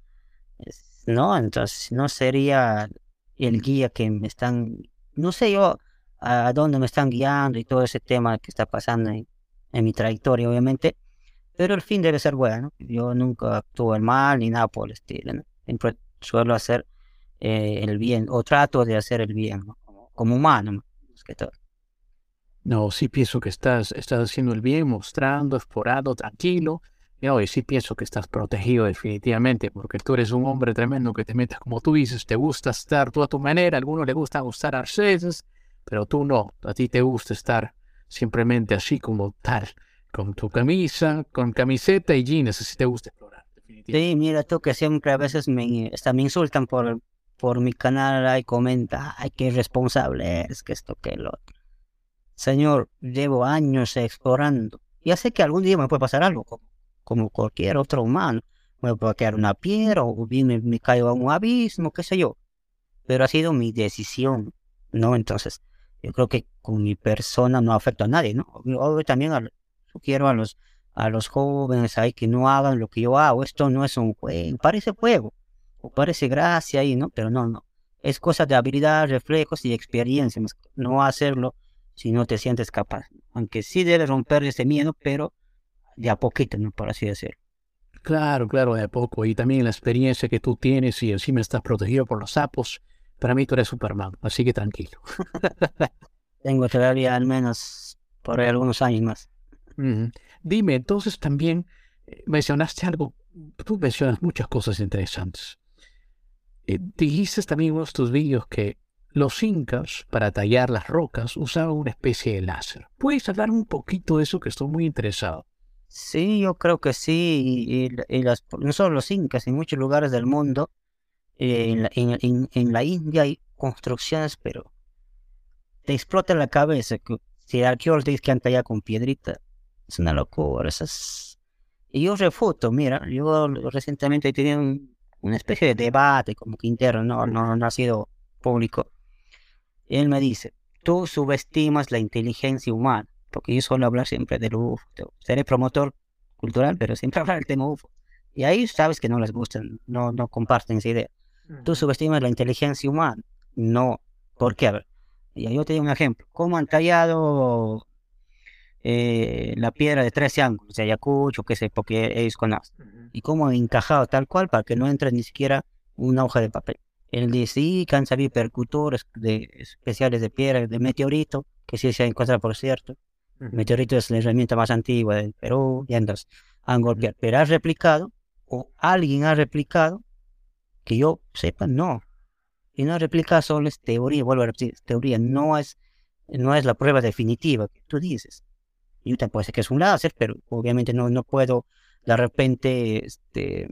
es- no, entonces no sería el guía que me están, no sé yo a dónde me están guiando y todo ese tema que está pasando en, mi trayectoria, obviamente, pero el fin debe ser bueno. Yo nunca actúo mal ni nada por el estilo. Siempre suelo hacer eh, el bien, o trato de hacer el bien, como, como humano, ¿no? más que todo. No, sí pienso que estás, estás haciendo el bien, mostrando, explorando, tranquilo. Y hoy sí pienso que estás protegido definitivamente, porque tú eres un hombre tremendo que te metes, como tú dices, te gusta estar tú a tu manera, a algunos le gusta gustar a veces, pero tú no, a ti te gusta estar simplemente así como tal. con tu camisa, con camiseta y jeans, si te gusta explorar. Sí, mira tú que siempre a veces me, hasta me insultan por, por mi canal y comenta, ay, qué irresponsable es, que esto, que lo otro. Señor, llevo años explorando. Ya sé que algún día me puede pasar algo, como, cualquier otro humano. Me puede quedar una piedra o bien me, caigo a un abismo, qué sé yo. Pero ha sido mi decisión, ¿no? Entonces, yo creo que con mi persona no afecta a nadie, ¿no? Obvio, también quiero a los, a los jóvenes ahí que no hagan lo que yo hago. Esto no es un juego, parece juego, o parece gracia ahí, ¿no? Pero no, no. Es cosa de habilidad, reflejos y experiencia, no hacerlo si no te sientes capaz. Aunque sí debes romper ese miedo, pero de a poquito, ¿no? por así decirlo. Claro, claro, de a poco. Y también la experiencia que tú tienes y encima estás protegido por los sapos. Para mí tú eres Superman, así que tranquilo. (laughs) Tengo todavía al menos por algunos años más. Dime, entonces también eh, mencionaste algo, tú mencionas muchas cosas interesantes. Eh, dijiste también en uno de tus vídeos que los incas, para tallar las rocas, usaban una especie de láser. ¿Puedes hablar un poquito de eso que estoy muy interesado? Sí, yo creo que sí. No solo los incas, en muchos lugares del mundo, en, la, India hay construcciones, pero te explota la cabeza. Si arqueólogos que han tallado con piedrita, es una locura. Y yo refuto, mira, yo recientemente he tenido una especie de debate como que interno, no, no, no ha sido público él me dice, tú subestimas la inteligencia humana, porque yo suelo hablar siempre del UFO. Seré promotor cultural, pero siempre (laughs) hablar del tema UFO. Y ahí sabes que no les gustan, no, no comparten esa idea. Tú subestimas la inteligencia humana. No. ¿Por qué? A ver, yo te doy un ejemplo. ¿Cómo han tallado eh, la piedra de 13 ángulos de Ayacucho, qué sé, porque ellos conocen? Y cómo han encajado tal cual para que no entre ni siquiera una hoja de papel. Él dice, sí, que han sabido percutores de, especiales de piedra, de meteorito, que sí se encuentra, por cierto. Meteorito es la herramienta más antigua del Perú, y entonces han golpeado. Pero ha replicado, o alguien ha replicado, que yo sepa, no. Y no replica solo es teoría, vuelvo a repetir, teoría, no es, no es la prueba definitiva que tú dices. Yo puedo decir que es un láser, pero obviamente no, no puedo de repente este,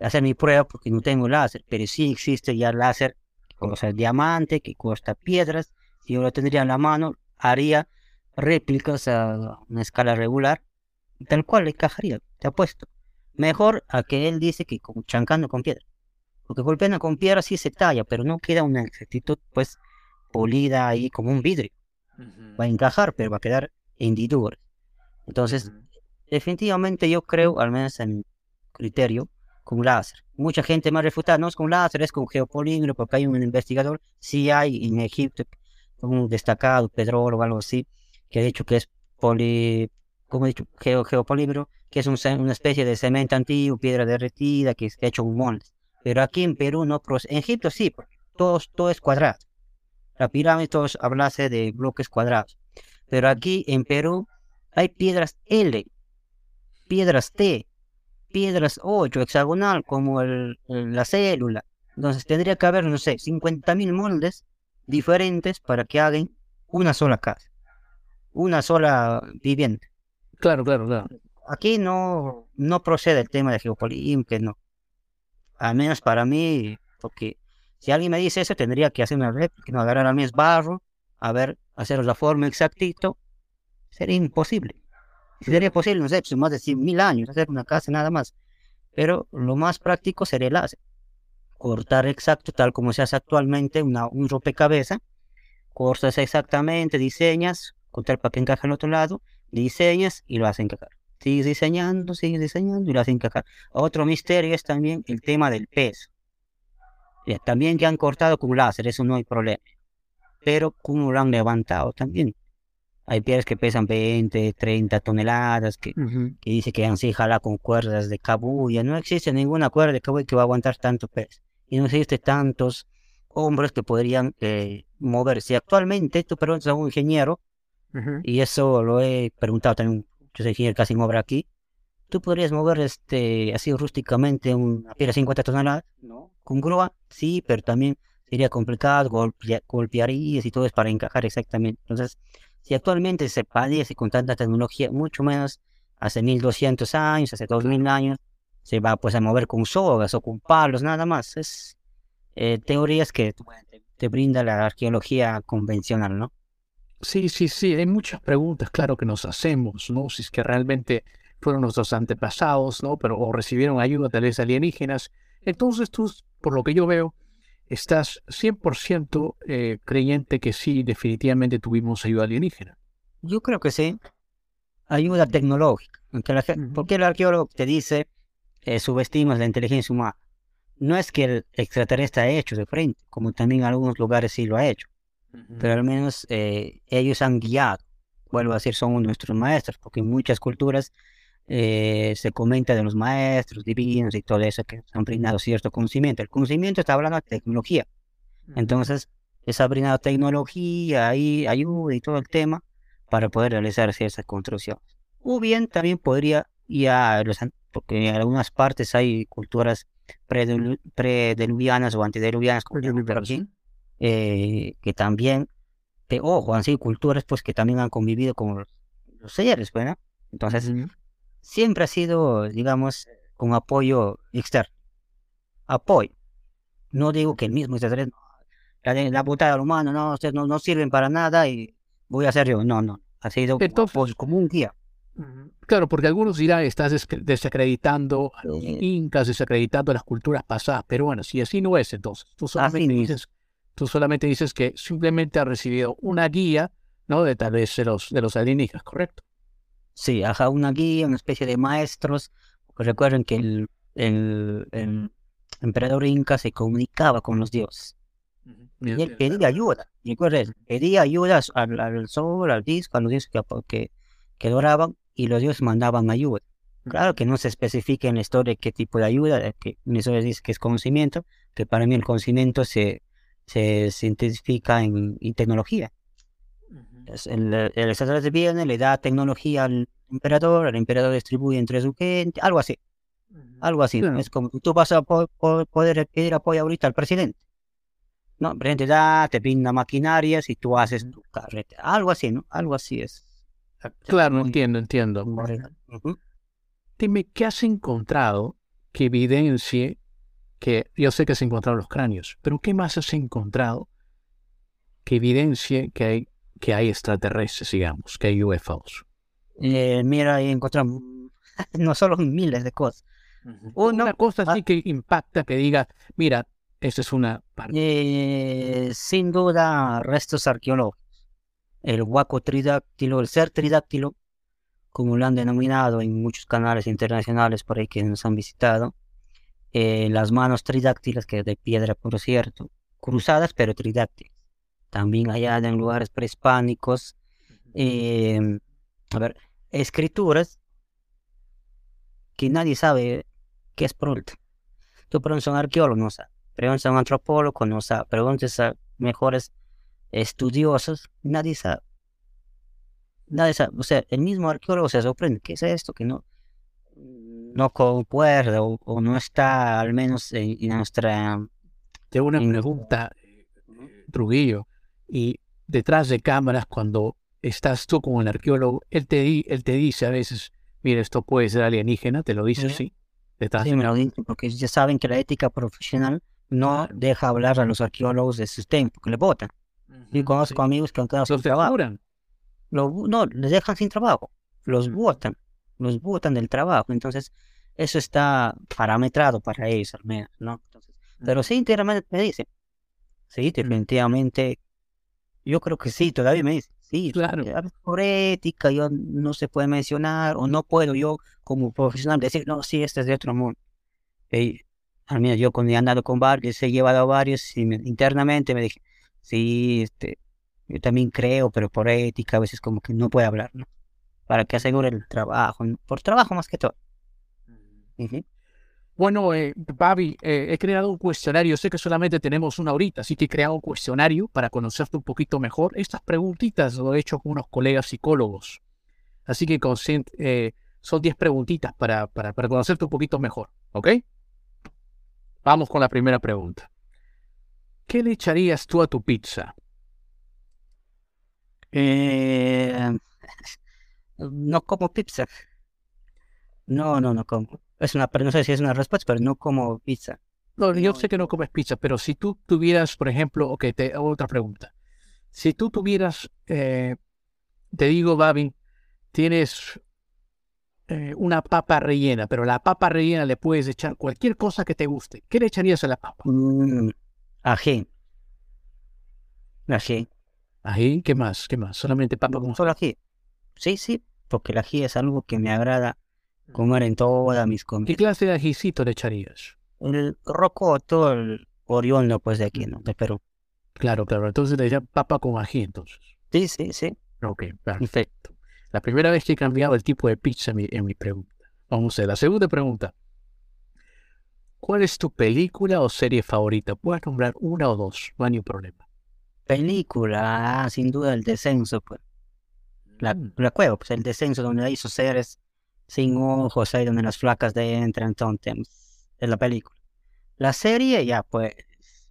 hacer mi prueba porque no tengo láser, pero sí existe ya láser como sea diamante, que cuesta piedras. Si yo lo tendría en la mano, haría réplicas a una escala regular, tal cual le encajaría, te apuesto. Mejor a que él dice que como chancando con piedra. Porque golpeando con piedra sí se talla, pero no queda una exactitud pues polida ahí como un vidrio. Va a encajar, pero va a quedar hendidura. Entonces, definitivamente yo creo, al menos en mi criterio, con láser. Mucha gente me ha refutado, no es con láser, es con geopolímero, porque hay un investigador, sí hay en Egipto, un destacado, Pedro o algo así, que ha dicho que es poli, como he dicho, geopolímero, que es una especie de cemento antiguo, piedra derretida, que ha hecho un molde. Pero aquí en Perú no, en Egipto sí, porque todo, todo es cuadrado. La pirámide todos hablase de bloques cuadrados. Pero aquí en Perú hay piedras L, piedras T, piedras 8, hexagonal, como el, la célula. Entonces tendría que haber, no sé, 50.000 moldes diferentes para que hagan una sola casa, una sola vivienda. Claro, claro, claro. Aquí no, no procede el tema de geopolín, que no. Al menos para mí, porque si alguien me dice eso, tendría que hacer una réplica, no agarrar al mes barro, a ver, hacer la forma exactito. Sería imposible sería posible, no sé, pues más de 100.000 años, hacer una casa nada más. Pero lo más práctico sería el láser. Cortar exacto, tal como se hace actualmente, una, un rompecabezas. Cortas exactamente, diseñas, cortar para que encaje al otro lado, diseñas y lo hacen encajar. Sigues diseñando, sigues diseñando y lo hacen encajar. Otro misterio es también el tema del peso. también que han cortado con láser, eso no hay problema. Pero cómo lo han levantado también. Hay piedras que pesan 20, 30 toneladas, que, que dice que así jala con cuerdas de cabulla. No existe ninguna cuerda de cabulla que va a aguantar tanto peso. Y no existe tantos hombres que podrían eh, moverse. Actualmente tú preguntas a un ingeniero, y eso lo he preguntado también, yo soy ingeniero casi en obra aquí, tú podrías mover este, así rústicamente una piedra de 50 toneladas, ¿no? Con grúa, sí, pero también sería complicado, golpearías y todo es para encajar exactamente. Entonces, Si actualmente se padece con tanta tecnología, mucho menos hace 1200 años, hace 2000 años, se va pues a mover con sogas o con palos, nada más. Es eh, teorías que te brinda la arqueología convencional, ¿no? Sí, sí, sí, hay muchas preguntas, claro, que nos hacemos, ¿no? Si es que realmente fueron nuestros antepasados, ¿no? Pero o recibieron ayuda de los alienígenas. Entonces tú, por lo que yo veo, estás 100% eh, creyente que sí, definitivamente tuvimos ayuda alienígena. Yo creo que sí. Ayuda tecnológica. Porque el arqueólogo te dice, eh, subestimas la inteligencia humana. No es que el extraterrestre ha hecho de frente, como también en algunos lugares sí lo ha hecho. Pero al menos eh, ellos han guiado. Vuelvo a decir, son nuestros maestros, porque en muchas culturas eh, se comenta de los maestros divinos y todo eso que han brindado cierto conocimiento. El conocimiento está hablando de tecnología. Entonces, les ha brindado tecnología y ayuda y todo el tema para poder realizar ciertas construcciones. O bien también podría ir a los, porque en algunas partes hay culturas predeluvianas o antediluvianas, eh, que también, que, ojo, han sido culturas pues que también han convivido con los, seres, bueno. Entonces, siempre ha sido, digamos, con apoyo externo. Apoyo. No digo que el mismo extraterrestre, la, la putada del humano, no, ustedes no, no sirven para nada y voy a hacer yo. No, no. Ha sido pues, como un guía. Claro, porque algunos dirán, estás desacreditando a los incas, desacreditando a las culturas pasadas, pero bueno, si así no es, entonces tú solamente, dices, tú solamente dices que simplemente ha recibido una guía, ¿no? De tal vez de los, de los alienígenas, ¿correcto? Sí, ajá, una guía, una especie de maestros. recuerden que el, el, emperador inca se comunicaba con los dioses. Y él pedía ayuda. Recuerden, pedía ayuda al, sol, al disco, a los dioses que, que, que adoraban y los dioses mandaban ayuda. Claro que no se especifica en la historia qué tipo de ayuda, que en eso dice que es conocimiento, que para mí el conocimiento se, se cientifica en, tecnología. El, el extraterrestre viene, le da tecnología al emperador, el emperador distribuye entre su gente, algo así. Algo así. Es como tú vas a poder pedir apoyo ahorita al presidente. No, el presidente da, te brinda maquinarias y tú haces tu carrete. Algo así, ¿no? Algo así es. Claro, entiendo, entiendo. Dime, ¿qué has encontrado que evidencie que yo sé que has encontrado los cráneos, pero ¿qué más has encontrado que evidencie que hay, que hay extraterrestres, digamos, que hay UFOs? Eh, mira, ahí encontramos (laughs) no solo miles de cosas. una cosa así ah que impacta, que diga, mira, esta es una parte. Eh, sin duda, restos arqueológicos el huaco tridáctilo, el ser tridáctilo, como lo han denominado en muchos canales internacionales por ahí que nos han visitado, eh, las manos tridáctilas, que es de piedra por cierto, cruzadas pero tridáctilas, también allá en lugares prehispánicos, em, a ver, escrituras que nadie sabe qué es pronto. Tú preguntas a un arqueólogo, no sabe. Preguntas a un antropólogo, no sabe. Preguntas a mejores estudiosos, nadie sabe. Nadie sabe. O sea, el mismo arqueólogo se sorprende. ¿Qué es esto? Que no, no concuerda o, no está al menos en, nuestra... De una pregunta, Trujillo, y detrás de cámaras, cuando estás tú con el arqueólogo, él te, él te dice a veces, mira, esto puede ser alienígena, te lo dice así. Detrás sí, me lo dice, porque ya saben que la ética profesional no deja hablar a los arqueólogos de sus temas, porque le votan. Y conozco amigos que han quedado sin trabajo. no, les dejan sin trabajo. Los votan. Los votan del trabajo. Entonces, eso está parametrado para ellos al menos, ¿no? pero sí, íntegramente me dicen. Sí, definitivamente. Yo creo que sí, todavía me dicen. Sí, claro. por ética, yo no se puede mencionar, o no puedo yo como profesional decir, no, sí, este es de otro mundo. al menos yo cuando he andado con varios, he llevado a varios, y internamente me dije, sí, este, yo también creo, pero por ética a veces como que no puede hablar, ¿no? Para que asegure el trabajo, por trabajo más que todo. Bueno, eh, Babi, eh, he creado un cuestionario. Sé que solamente tenemos una horita, así que he creado un cuestionario para conocerte un poquito mejor. Estas preguntitas lo he hecho con unos colegas psicólogos. Así que eh, son 10 preguntitas para, para, conocerte un poquito mejor. ¿Ok? Vamos con la primera pregunta. ¿Qué le echarías tú a tu pizza? Eh, (laughs) No como pizza. No, no, no como. Es una, no sé si es una respuesta, pero no como pizza. No, yo sé que no comes pizza, pero si tú tuvieras, por ejemplo, ok, te hago otra pregunta. Si tú tuvieras, eh, te digo, Babi, tienes eh, una papa rellena, pero la papa rellena le puedes echar cualquier cosa que te guste. ¿Qué le echarías a la papa? Mm, ají. Ají. Ají, ¿qué más? ¿Qué más? Solamente papa con Solo ají. Sí, sí, porque el ají es algo que me agrada comer en todas mis ¿Qué comidas. clase de ajicito le echarías? El rocoto, el oriundo, pues de aquí, ¿no? De Perú. Claro, claro. Entonces le echan papa con ají, entonces. Sí, sí, sí. Ok, perfecto. La primera vez que he cambiado el tipo de pizza en mi, en mi pregunta. Vamos a ver, la segunda pregunta. ¿Cuál es tu película o serie favorita? Puedes nombrar una o dos, no hay ningún problema. Película, ah, sin duda el descenso, pues. La, Mm. la cueva, pues el descenso donde hay esos seres sin ojos, ahí donde las flacas de entran, entonces, es la película. La serie, ya, pues,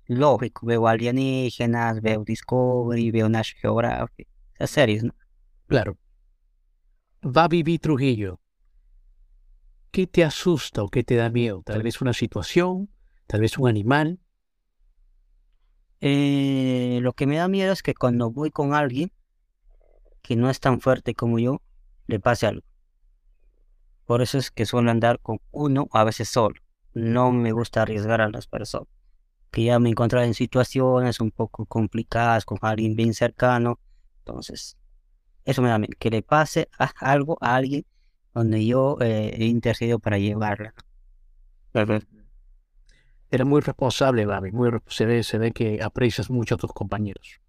lógico, veo alienígenas, veo Discovery, veo National Geographic, esas series, ¿no? Claro. Va a vivir Trujillo. ¿Qué te asusta o qué te da miedo? Tal vez una situación, tal vez un animal. Eh, lo que me da miedo es que cuando voy con alguien que no es tan fuerte como yo, le pase algo. Por eso es que suelo andar con uno a veces solo. No me gusta arriesgar a las personas. Que ya me he en situaciones un poco complicadas con alguien bien cercano. Entonces, eso me da miedo. Que le pase a- algo a alguien donde yo eh, he intercedido para llevarla. Eres muy responsable, Babi. Muy, se, ve, se ve que aprecias mucho a tus compañeros.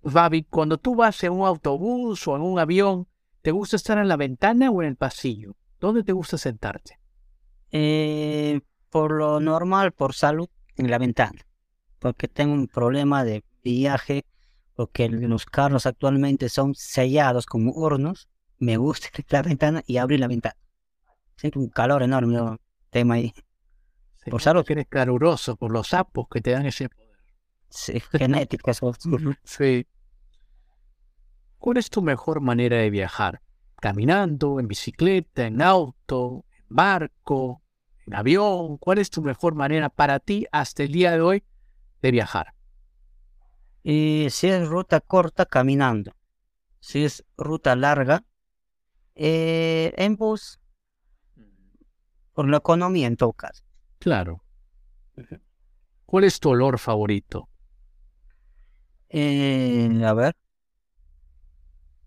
Babi, cuando tú vas en un autobús o en un avión, ¿te gusta estar en la ventana o en el pasillo? ¿Dónde te gusta sentarte? Eh, por lo normal, por salud, en la ventana. Porque tengo un problema de viaje, porque los carros actualmente son sellados como hornos. Me gusta (laughs) la ventana y abrir la ventana. Siento un calor enorme, ¿no? tema ahí. Por salud. que eres caluroso por los sapos que te dan ese poder. Sí, genético, eso. (laughs) Sí. ¿Cuál es tu mejor manera de viajar? ¿Caminando, en bicicleta, en auto, en barco, en avión? ¿Cuál es tu mejor manera para ti hasta el día de hoy de viajar? Y si es ruta corta, caminando. Si es ruta larga, eh, en bus, por la economía en todo caso. Claro. ¿Cuál es tu olor favorito? Eh, a ver.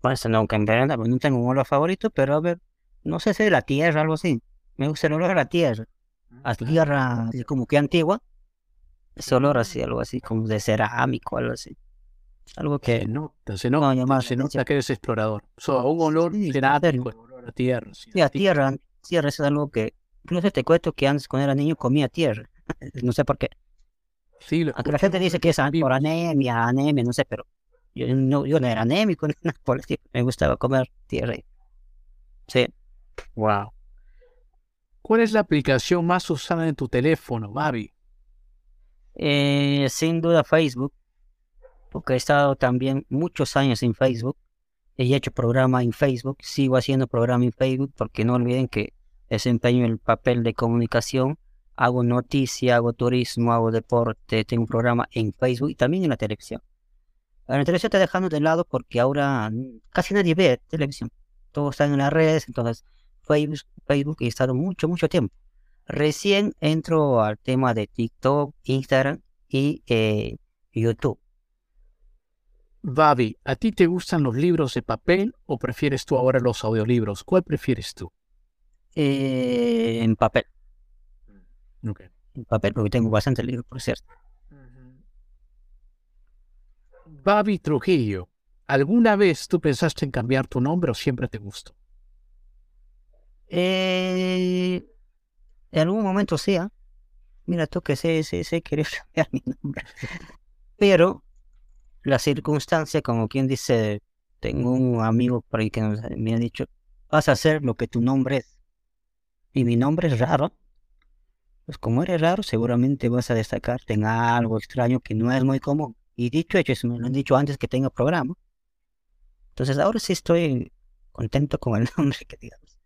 Pues no, verdad pues, no tengo un olor favorito, pero a ver, no sé si de la tierra, algo así. Me gusta el olor a la tierra, a tierra como que antigua. Ese olor así, algo así como de cerámico, algo así. Algo Se que nota, se no nota, llama se nota que eres explorador. So, un olor Sí, cerámico, un olor a tierra. sí, a tierra, tierra es algo que, incluso te cuento que antes cuando era niño comía tierra. (laughs) No sé por qué. Sí, lo Aunque la gente dice que es por anemia, anemia, no sé, pero yo no, yo no era anémico, (laughs) ni nada por el estilo. Me gustaba comer tierra. Sí. Wow. ¿Cuál es la aplicación más usada en tu teléfono, Babi? Eh, sin duda Facebook, porque he estado también muchos años en Facebook. He hecho programa en Facebook, sigo haciendo programa en Facebook, porque no olviden que desempeño el papel de comunicación, hago noticia, hago turismo, hago deporte, tengo un programa en Facebook y también en la televisión. La televisión está dejando de lado porque ahora casi nadie ve televisión. Todos están en las redes, entonces Facebook, Facebook he estado mucho, mucho tiempo. Recién entro al tema de TikTok, Instagram y eh, YouTube. Babi, ¿a ti te gustan los libros de papel o prefieres tú ahora los audiolibros? ¿Cuál prefieres tú? Eh, en papel, en papel, porque tengo bastante libros, por cierto. Babi Trujillo, ¿alguna vez tú pensaste en cambiar tu nombre o siempre te gustó? Eh, en algún momento sí, ¿ah? Mira tú que sé, sé, sé querer (laughs) cambiar mi nombre. Pero la circunstancia, como quien dice, tengo un amigo por ahí que me ha dicho, vas a hacer lo que tu nombre es. Y mi nombre es raro. Pues como eres raro, seguramente vas a destacarte en algo extraño que no es muy común. Y dicho hecho, me lo han dicho antes que tenga programa. Entonces ahora sí estoy contento con el (laughs) nombre que digamos.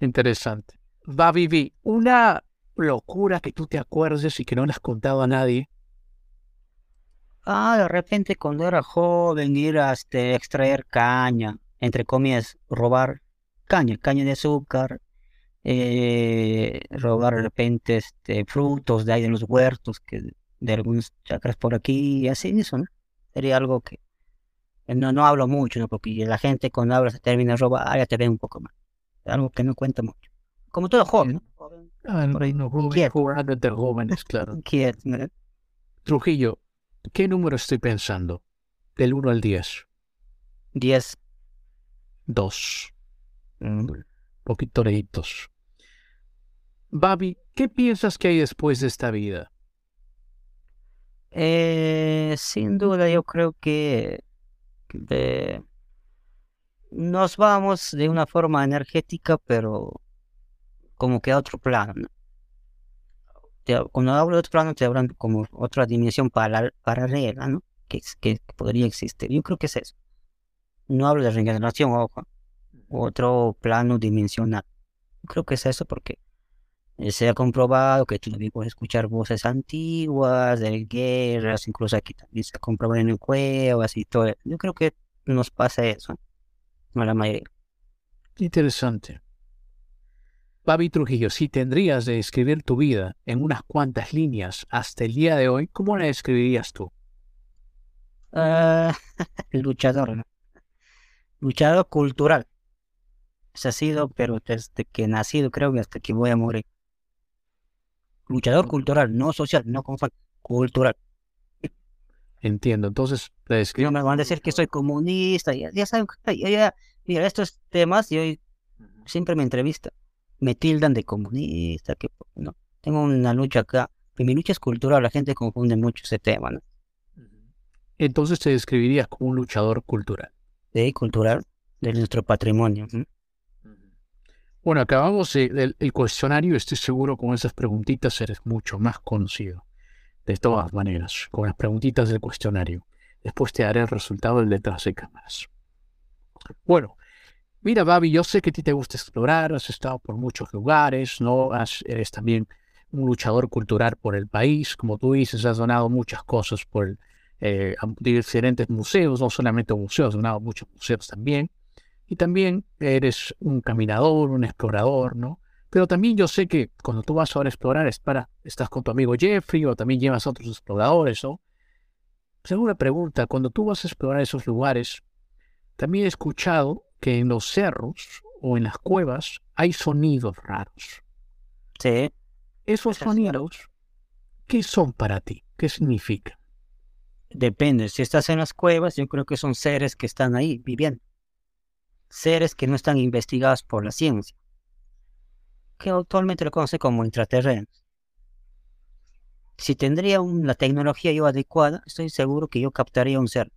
Interesante. Va, Vivi, una locura que tú te acuerdes y que no le has contado a nadie. Ah, de repente cuando era joven ir a este, extraer caña, entre comillas, robar caña, caña de azúcar, eh, robar de repente este, frutos de ahí de los huertos, que de algunos chacras por aquí, y así eso, ¿no? Sería algo que no, no hablo mucho, ¿no? Porque la gente cuando habla se termina robar, ya te ve un poco más. Algo que no cuenta mucho. Como todo joven, ¿no? Joven, Ah, Por ahí, no, joven, jóvenes, claro. (laughs) inquieto, ¿no? Trujillo, ¿qué número estoy pensando? Del 1 al 10. Diez. 2. Mm. Poquito lejitos. Babi, ¿qué piensas que hay después de esta vida? Eh, sin duda, yo creo que nos vamos de una forma energética, pero como que a otro plano. cuando hablo de otro plano, te hablan como otra dimensión para- paralela, ¿no? Que, que podría existir. Yo creo que es eso. No hablo de regeneración, ojo. Otro plano dimensional. Creo que es eso porque se ha comprobado que todavía puedes escuchar voces antiguas, de guerras, incluso aquí también se ha comprobado en cuevas y todo. Yo creo que nos pasa eso, a la mayoría. Interesante. Babi Trujillo, si tendrías de escribir tu vida en unas cuantas líneas hasta el día de hoy, ¿cómo la describirías tú? Ah, (laughs) luchador. Luchador cultural. Ha sido, pero desde que he nacido, creo que hasta que voy a morir. Luchador cultural, no social, no conforme, cultural. Entiendo. Entonces, No describo. me van a decir que soy comunista, ya, ya saben, ya, ya, mira, estos temas, yo siempre me entrevista, me tildan de comunista, que no, tengo una lucha acá, y mi lucha es cultural, la gente confunde mucho ese tema, ¿no? Entonces te describirías como un luchador cultural. De cultural, de nuestro patrimonio. ¿no? Bueno, acabamos el, cuestionario. Estoy seguro con esas preguntitas eres mucho más conocido. De todas maneras, con las preguntitas del cuestionario. Después te daré el resultado del detrás de cámaras. Bueno, mira, Babi, yo sé que a ti te gusta explorar, has estado por muchos lugares, ¿no? Eres también un luchador cultural por el país, como tú dices, has donado muchas cosas por eh, a diferentes museos, no solamente museos, has donado muchos museos también. Y también eres un caminador, un explorador, ¿no? Pero también yo sé que cuando tú vas ahora a explorar es para, estás con tu amigo Jeffrey o también llevas a otros exploradores, ¿no? Segunda pregunta, cuando tú vas a explorar esos lugares, también he escuchado que en los cerros o en las cuevas hay sonidos raros. Sí, Esos Eso es sonidos, ¿qué son para ti? ¿Qué significan? depende, si estás en las cuevas, yo creo que son seres que están ahí viviendo. Seres que no están investigados por la ciencia, que actualmente lo conoce como intraterrenos. Si tendría la tecnología yo adecuada, estoy seguro que yo captaría un ser.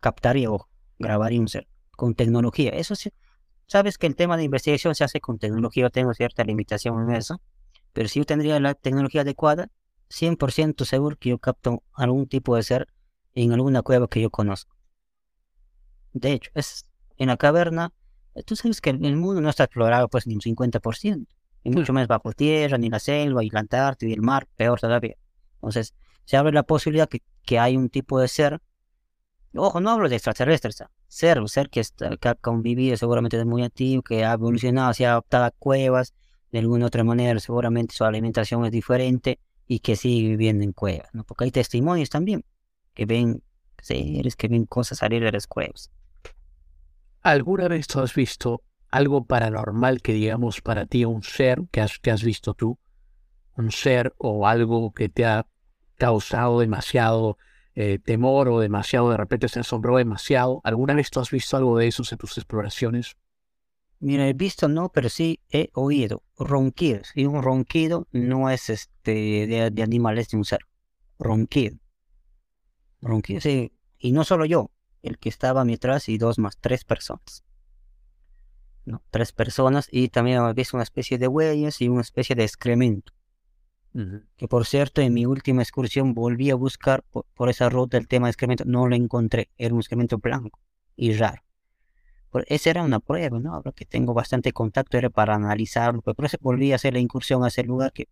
Captaría o grabaría un ser con tecnología. Eso sí, sabes que el tema de investigación se hace con tecnología, yo tengo cierta limitación en eso, pero si yo tendría la tecnología adecuada, 100% seguro que yo capto algún tipo de ser en alguna cueva que yo conozco. De hecho, es en la caverna, tú sabes que el mundo no está explorado pues ni un 50%, y mucho más bajo tierra, ni la selva, y la Antártida, y el mar, peor todavía. Entonces, se abre la posibilidad que, que hay un tipo de ser, ojo, no hablo de extraterrestres, ser, un ser que, está, que ha convivido seguramente desde muy antiguo, que ha evolucionado, se ha adaptado a cuevas, de alguna otra manera, seguramente su alimentación es diferente, y que sigue viviendo en cuevas, ¿no? Porque hay testimonios también, que ven seres, que ven cosas salir de las cuevas. ¿Alguna vez tú has visto algo paranormal que digamos para ti un ser que has, que has visto tú? Un ser o algo que te ha causado demasiado eh, temor o demasiado, de repente se asombró demasiado. ¿Alguna vez tú has visto algo de esos en tus exploraciones? Mira, he visto no, pero sí he oído ronquidos. Y un ronquido no es este de, de animales de un ser. Ronquido. Ronquido, sí. Y no solo yo, el que estaba a mi atrás y dos más, tres personas. No, tres personas y también visto una especie de huellas y una especie de excremento. Que por cierto, en mi última excursión volví a buscar por, por esa ruta el tema de excremento. No lo encontré. Era un excremento blanco y raro. esa era una prueba, ¿no? Ahora que tengo bastante contacto era para analizarlo, pero por eso volví a hacer la incursión a ese lugar que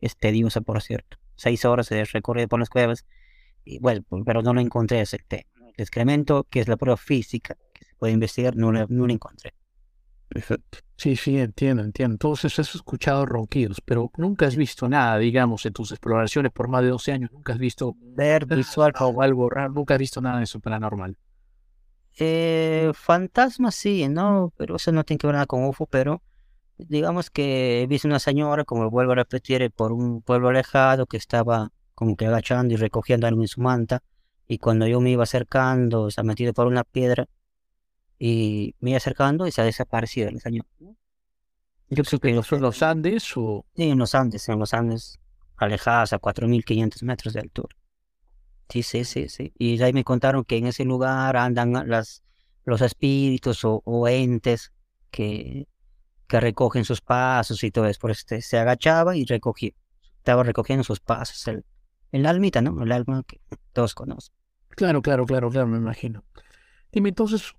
es tediosa, por cierto. Seis horas de recorrido por las cuevas, y bueno, pero no lo encontré ese tema. El excremento, que es la prueba física que se puede investigar, no, no lo encontré. Sí, sí, entiendo, entiendo. Entonces has escuchado ronquidos, pero nunca has visto nada, digamos, en tus exploraciones por más de 12 años. Nunca has visto ver visual o algo raro, nunca has visto nada de eso paranormal. Eh, fantasmas sí, ¿no? Pero eso no tiene que ver nada con UFO, pero digamos que he visto una señora, como vuelvo a repetir, por un pueblo alejado que estaba como que agachando y recogiendo algo en su manta. Y cuando yo me iba acercando, se ha metido por una piedra y me iba acercando y se ha desaparecido el señor. Yo creo que en los Andes o... Sí, en los Andes, en los Andes, alejadas a 4.500 metros de altura. Sí, sí, sí, sí. Y ahí me contaron que en ese lugar andan las, los espíritus o, entes que, que recogen sus pasos y todo eso. Por eso se agachaba y recogía. Estaba recogiendo sus pasos. El, el almita, ¿no? El alma que todos conocen. Claro, claro, claro, claro, me imagino. Dime entonces,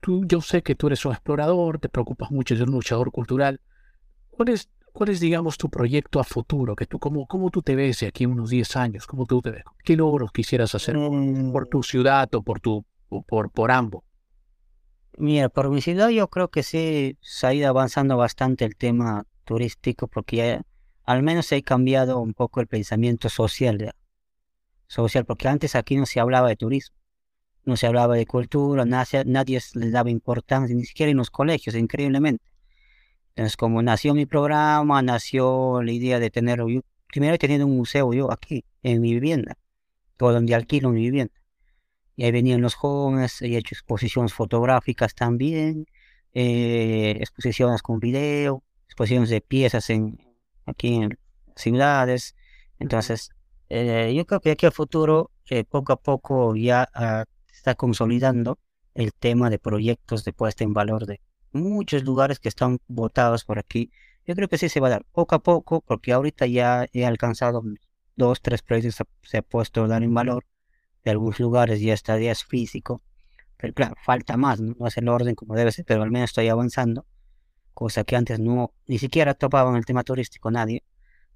tú, yo sé que tú eres un explorador, te preocupas mucho, eres un luchador cultural. ¿Cuál es, cuál es digamos, tu proyecto a futuro? Que tú, cómo, ¿Cómo tú te ves de aquí unos 10 años? ¿Cómo tú te ves? ¿Qué logros quisieras hacer por, tu ciudad o por, tu, por, por ambos? Mira, por mi ciudad yo creo que sí se ha ido avanzando bastante el tema turístico porque ya al menos ha cambiado un poco el pensamiento social, social porque antes aquí no se hablaba de turismo no se hablaba de cultura, nadie, nadie le daba importancia, ni siquiera en los colegios, increíblemente. Entonces, como nació mi programa, nació la idea de tener, primero he tenido un museo yo aquí, en mi vivienda, todo donde alquilo mi vivienda. Y ahí venían los jóvenes, he hecho exposiciones fotográficas también, eh, exposiciones con video, exposiciones de piezas en, aquí en ciudades. Entonces, eh, yo creo que aquí a futuro, eh, poco a poco ya ah, está consolidando el tema de proyectos de puesta en valor de muchos lugares que están votados por aquí. Yo creo que sí se va a dar poco a poco, porque ahorita ya he alcanzado dos, tres proyectos, se ha puesto a dar en valor de algunos lugares, ya está, ya es físico. Pero claro, falta más, no, es el orden como debe ser, pero al menos estoy avanzando, cosa que antes no, ni siquiera topaba en el tema turístico nadie.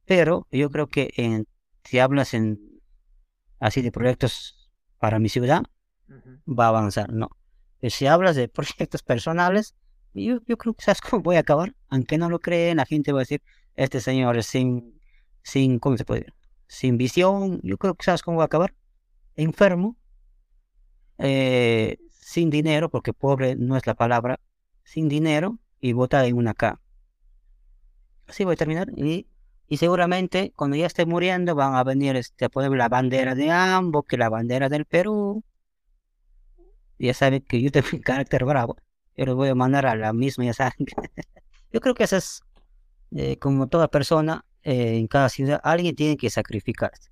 Pero yo creo que en, si hablas en así de proyectos para mi ciudad, va a avanzar, no. si hablas de (laughs) proyectos personales, yo, yo creo que sabes cómo voy a acabar, aunque no lo creen, la gente va a decir, este señor es sin, sin, ¿cómo se puede decir? Sin visión, yo creo que sabes cómo va a acabar, enfermo, eh, sin dinero, porque pobre no es la palabra, sin dinero y vota en una K. Así voy a terminar y, y seguramente cuando ya esté muriendo van a venir este, poner la bandera de ambos, que la bandera del Perú, ya saben que yo tengo (laughs) un carácter bravo, yo los voy a mandar a la misma, ya saben. (laughs) yo creo que eso es, eh, como toda persona, eh, en cada ciudad, alguien tiene que sacrificarse.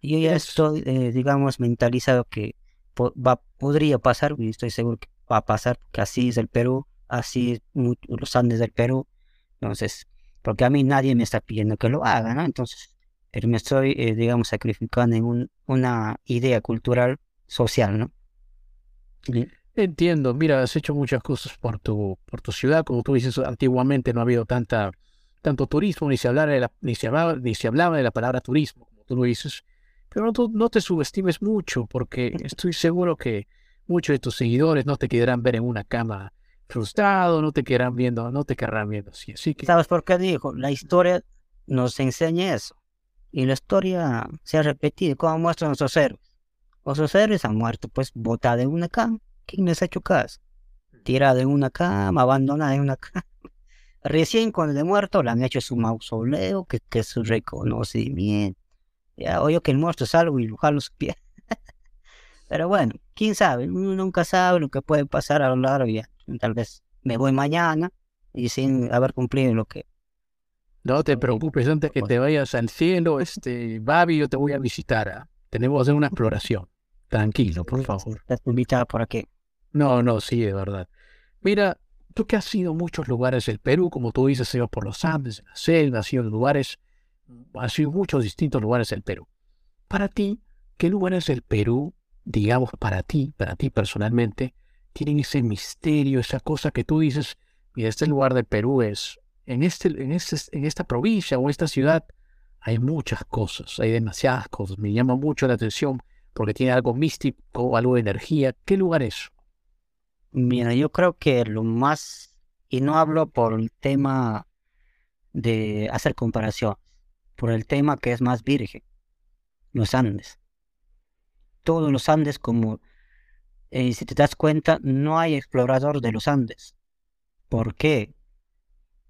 Yo ya estoy, eh, digamos, mentalizado que va, podría pasar, y estoy seguro que va a pasar, que así es el Perú, así es los Andes del Perú. Entonces, porque a mí nadie me está pidiendo que lo haga, ¿no? Entonces, pero me estoy, digamos, sacrificando en un, una idea cultural social, ¿no? Entiendo, mira, has hecho muchas cosas por tu, por tu ciudad, como tú dices, antiguamente no ha habido tanta, tanto turismo, ni se, de la, ni, se hablaba, ni se hablaba de la palabra turismo, como tú lo dices, pero no, no te subestimes mucho, porque estoy seguro que muchos de tus seguidores no te querrán ver en una cama frustrado, no te querrán viendo, no te querrán viendo así, así que... ¿Sabes por qué dijo? La historia nos enseña eso, y la historia se ha repetido, como muestran nuestros héroes. Los héroes han muerto, pues, botada en una cama. ¿Quién les ha hecho caso? Tirada en una cama, abandonada en una cama. (laughs) Recién cuando de muerto le han hecho su mausoleo, que, que su reconocimiento. Ya oye que el muerto es algo y lo jalo su pie. (laughs) Pero bueno, quién sabe, uno nunca sabe lo que puede pasar a lo largo ya. Tal vez me voy mañana y sin haber cumplido lo que. No te preocupes, antes que te vayas al cielo, este, Babi, yo te voy a visitar. ¿ah? Tenemos que hacer una exploración. Tranquilo, por favor. Estás invitada por aquí. No, no, sí, de verdad. Mira, tú que has ido a muchos lugares del Perú, como tú dices, has ido por los Andes, en la selva, has ido a lugares, has ido a muchos distintos lugares del Perú. Para ti, ¿qué lugares del Perú, digamos para ti, para ti personalmente, tienen ese misterio, esa cosa que tú dices, y este lugar de Perú es, en, este, en, este, en esta provincia o esta ciudad hay muchas cosas, hay demasiadas cosas, me llama mucho la atención porque tiene algo místico, algo de energía. ¿Qué lugar es? Mira, yo creo que lo más, y no hablo por el tema de hacer comparación, por el tema que es más virgen, los Andes. Todos los Andes, como eh, si te das cuenta, no hay explorador de los Andes. ¿Por qué?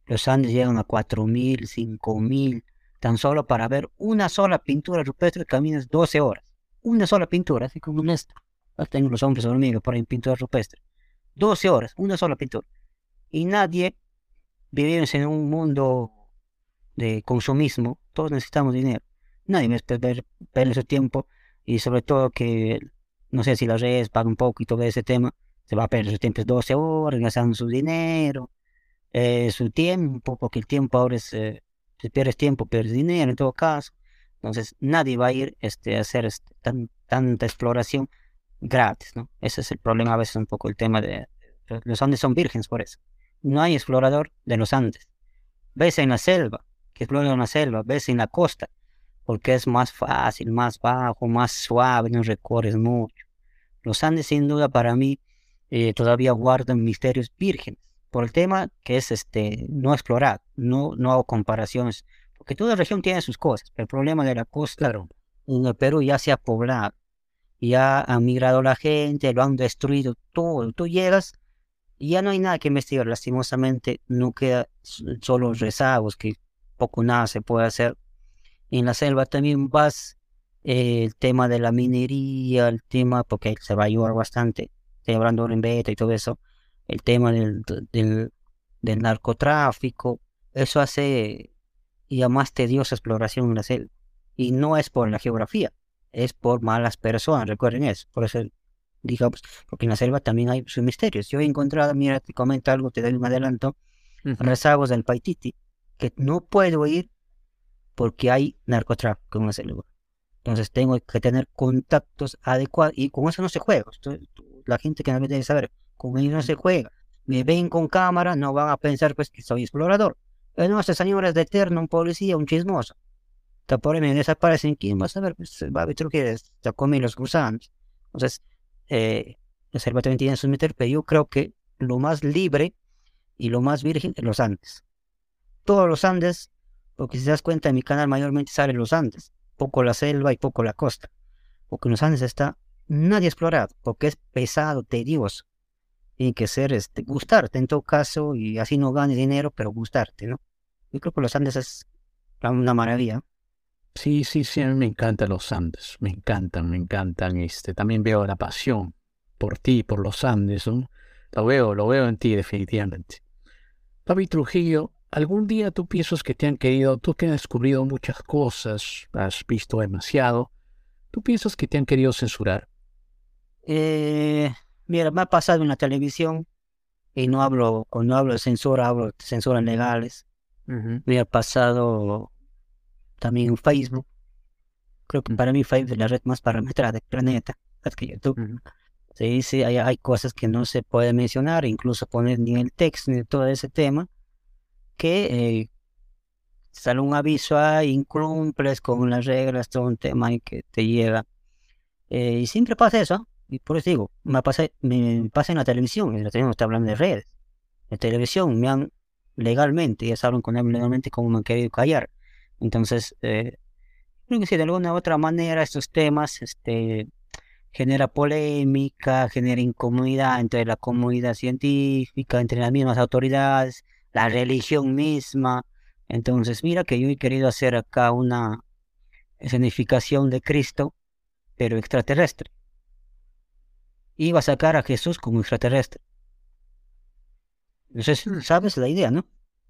Los Andes llegan a 4.000, 5.000, tan solo para ver una sola pintura rupestre caminas 12 horas. Una sola pintura, así como esta. Tengo los hombres hormigas por ahí pintura rupestre. 12 horas, una sola pintura. Y nadie, vivimos en un mundo de consumismo, todos necesitamos dinero. Nadie me perder, perder su tiempo y sobre todo que, no sé si las redes pagan un poco y todo ese tema, se va a perder su tiempo 12 horas, gastando su dinero, eh, su tiempo, porque el tiempo ahora es, eh, si pierdes tiempo, pierdes dinero en todo caso. Entonces nadie va a ir este, a hacer este, tan, tanta exploración gratis, ¿no? Ese es el problema a veces un poco el tema de... Los Andes son vírgenes por eso. No hay explorador de los Andes. Ves en la selva, que explora una selva, ves en la costa, porque es más fácil, más bajo, más suave, no recorres mucho. Los Andes sin duda para mí eh, todavía guardan misterios vírgenes, por el tema que es este no explorado, no, no hago comparaciones, porque toda región tiene sus cosas. El problema de la costa claro. en el Perú ya se ha poblado ya ha migrado la gente, lo han destruido todo. Tú llegas y ya no hay nada que investigar. Lastimosamente no queda solo rezagos, que poco nada se puede hacer. En la selva también vas eh, el tema de la minería, el tema, porque se va a ayudar bastante, estoy hablando en beta y todo eso, el tema del, del, del narcotráfico, eso hace ya más tediosa exploración en la selva. Y no es por la geografía, es por malas personas, recuerden eso. Por eso digamos, porque en la selva también hay sus misterios. Yo he encontrado, mira, te comento algo, te doy un adelanto, rezagos del Paititi, que no puedo ir porque hay narcotráfico en la selva. Entonces tengo que tener contactos adecuados y con eso no se juega. la gente que no debe saber, con ellos no se juega. Me ven con cámara, no van a pensar pues que soy explorador. Pero no, este señor es de eterno, un policía, un chismoso por ahí me desaparecen, ¿quién va a saber? Pues Babi que ya come los gusanos. Entonces, eh, selva también tiene sus meter, pero yo creo que lo más libre y lo más virgen es los Andes. Todos los Andes, porque si te das cuenta, en mi canal mayormente salen los Andes, poco la selva y poco la costa. Porque en los Andes está nadie explorado, porque es pesado, tedioso. Tiene que ser, este, gustarte en todo caso, y así no ganes dinero, pero gustarte, ¿no? Yo creo que los Andes es una maravilla. Sí, sí, sí, a mí me encantan los Andes, me encantan, me encantan. Este, también veo la pasión por ti, por los Andes, Lo veo, lo veo en ti definitivamente. Fabi Trujillo, ¿algún día tú piensas que te han querido, tú que has descubrido muchas cosas, has visto demasiado, tú piensas que te han querido censurar? Eh, mira, me ha pasado en la televisión y no hablo, cuando hablo de censura, hablo de censuras legales. Me ha pasado también en Facebook. Creo que para mí Facebook es la red más parametrada del planeta, es que YouTube. Sí, sí, hay, hay, cosas que no se puede mencionar, incluso poner ni el texto ni todo ese tema, que eh, sale un aviso ahí, incumples con las reglas, todo un tema que te lleva. Eh, y siempre pasa eso, y por eso digo, me pasa, me pasa en la televisión, en la televisión está hablando de redes. En televisión me han legalmente, ya saben con él legalmente cómo me han querido callar. Entonces, eh, creo que si de alguna u otra manera estos temas este, genera polémica, genera incomodidad entre la comunidad científica, entre las mismas autoridades, la religión misma. Entonces, mira que yo he querido hacer acá una escenificación de Cristo, pero extraterrestre. Iba a sacar a Jesús como extraterrestre. Sé si sabes la idea, ¿no?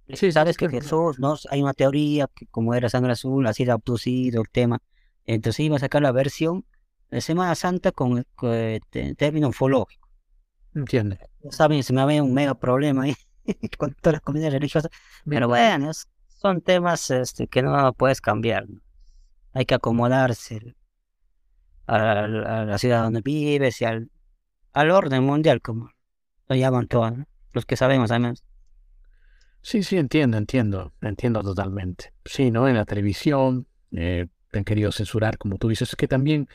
Sí, sabes que Jesús, ¿no? Hay una teoría que como era sangre azul, así era abducido el tema. Entonces iba a sacar la versión de Semana Santa con, el término ufológico. Entiendo. Saben, se me había un mega problema ahí (laughs) con todas las comunidades religiosas. Pero bueno, son temas este, que no puedes cambiar. Hay que acomodarse a, la ciudad donde vives y al, al orden mundial, como lo llaman todos, ¿no? los que sabemos además. Sí, sí, entiendo, entiendo, entiendo totalmente. Sí, ¿no? En la televisión eh, te han querido censurar, como tú dices, es que también,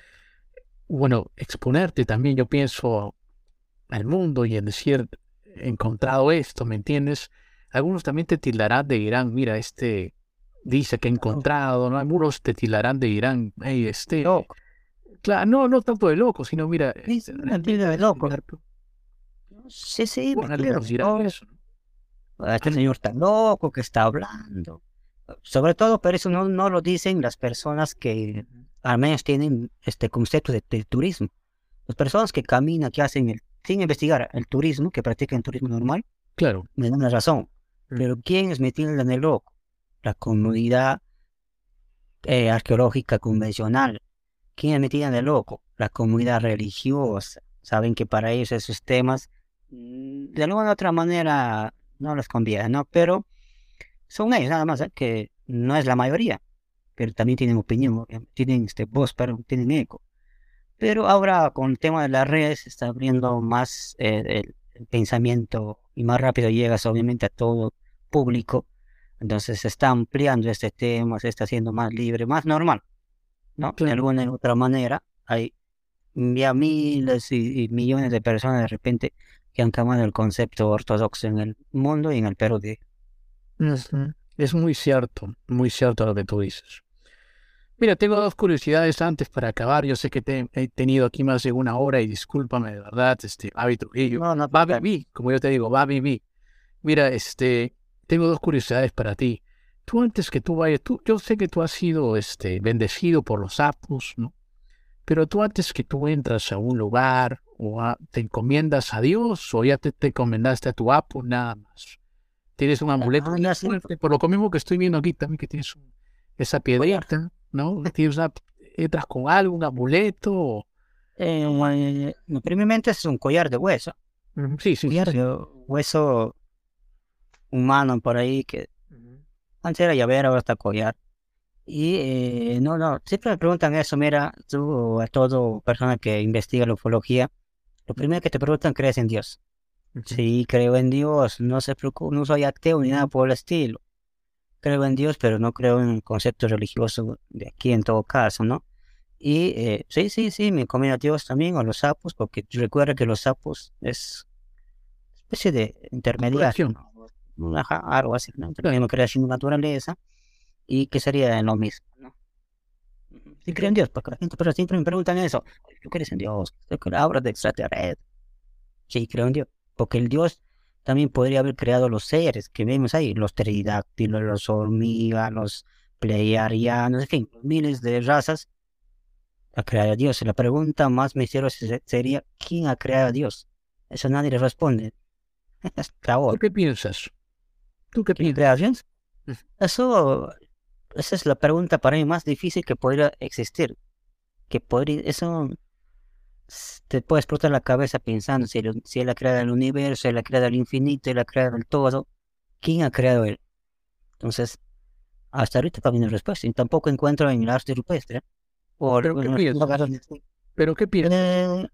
bueno, exponerte también, yo pienso, al mundo y en decir, encontrado esto, ¿me entiendes? Algunos también te tildarán de Irán, mira, este dice que ha encontrado, ¿no? Algunos te tildarán de Irán, hey, este... Loco. Claro, no, no tanto de loco, sino mira... Sí, este, una tilda de loco. Sí, sí, bueno, eso. este señor está loco que está hablando. Sobre todo, pero eso no, no lo dicen las personas que al menos tienen este concepto de, de turismo. Las personas que caminan, que hacen el, sin investigar el turismo, que practican turismo normal, Claro, me dan la razón. Mm. Pero ¿quién es metida en el loco? La comunidad eh, arqueológica convencional. ¿Quién es metida en el loco? La comunidad religiosa. Saben que para ellos esos temas, mm, de alguna u otra manera, no les conviene, ¿no? Pero son ellos nada más, ¿eh? que no es la mayoría. Pero también tienen opinión, tienen este, voz, pero tienen eco. Pero ahora con el tema de las redes se está abriendo más eh, el, el pensamiento y más rápido llegas obviamente a todo público. Entonces se está ampliando este tema, se está haciendo más libre, más normal, ¿no? De alguna u otra manera hay ya miles y, y millones de personas de repente que han cambiado el concepto ortodoxo en el mundo y en el Perú. de-. Es muy cierto, muy cierto lo que tú dices. Mira, tengo dos curiosidades antes para acabar. Yo sé que te, he tenido aquí más de una hora y discúlpame de verdad, este, Babi Trujillo. No, no, Babi B, como yo te digo, Babi B. Mira, este, tengo dos curiosidades para ti. Tú antes que tú vayas, tú, yo sé que tú has sido, este, bendecido por los apus, ¿no? Pero tú antes que tú entras a un lugar o a- te encomiendas a Dios o ya te, te encomendaste a tu apu nada más. Tienes un amuleto Ah, por lo mismo que estoy viendo aquí también que tienes esa piedrita, ¿no? Tienes una, entras con algo, un amuleto. Eh, eh, primeramente es un collar de hueso. Sí, sí, sí. collar de hueso humano por ahí que antes era llavero, ahora está collar. Y eh, no, no, siempre me preguntan eso, mira, tú a todo persona que investiga la ufología, lo primero que te preguntan, ¿crees en Dios? Sí, creo en Dios, no se preocupe, no soy ateo ni nada por el estilo. Creo en Dios, pero no creo en el concepto religioso de aquí en todo caso, ¿no? Y eh, sí, sí, sí, me comí a Dios también, o los sapos, porque recuerda que los sapos es especie de intermediario, ¿no? Ajá, algo así, ¿no? También no creación de naturaleza, y que sería lo mismo, ¿no? Sí creo en Dios, porque la gente pero siempre me preguntan eso, ¿tú crees en Dios? ¿Tú crees hablas de extraterrestres? Sí, creo en Dios, porque el Dios también podría haber creado los seres que vemos ahí, los pterodáctilos, los hormigas, los pleiadianos, en fin, miles de razas ha creado a Dios. La pregunta más misteriosa se- sería, ¿quién ha creado a Dios? Eso nadie le responde. (laughs) Hasta ¿Tú ahora. qué piensas? ¿Tú qué ¿Quién piensas? a? Ujú. Eso, esa es la pregunta para mí más difícil que podría existir. Que podría, eso te puede explotar la cabeza pensando si, él- si él ha creado el universo, él ha creado el infinito, él ha creado el todo. ¿Quién ha creado él? Entonces, hasta ahorita no hay respuesta. Y tampoco encuentro en el arte rupestre. O ¿Pero qué lugares- ¿Pero qué piensas? eh,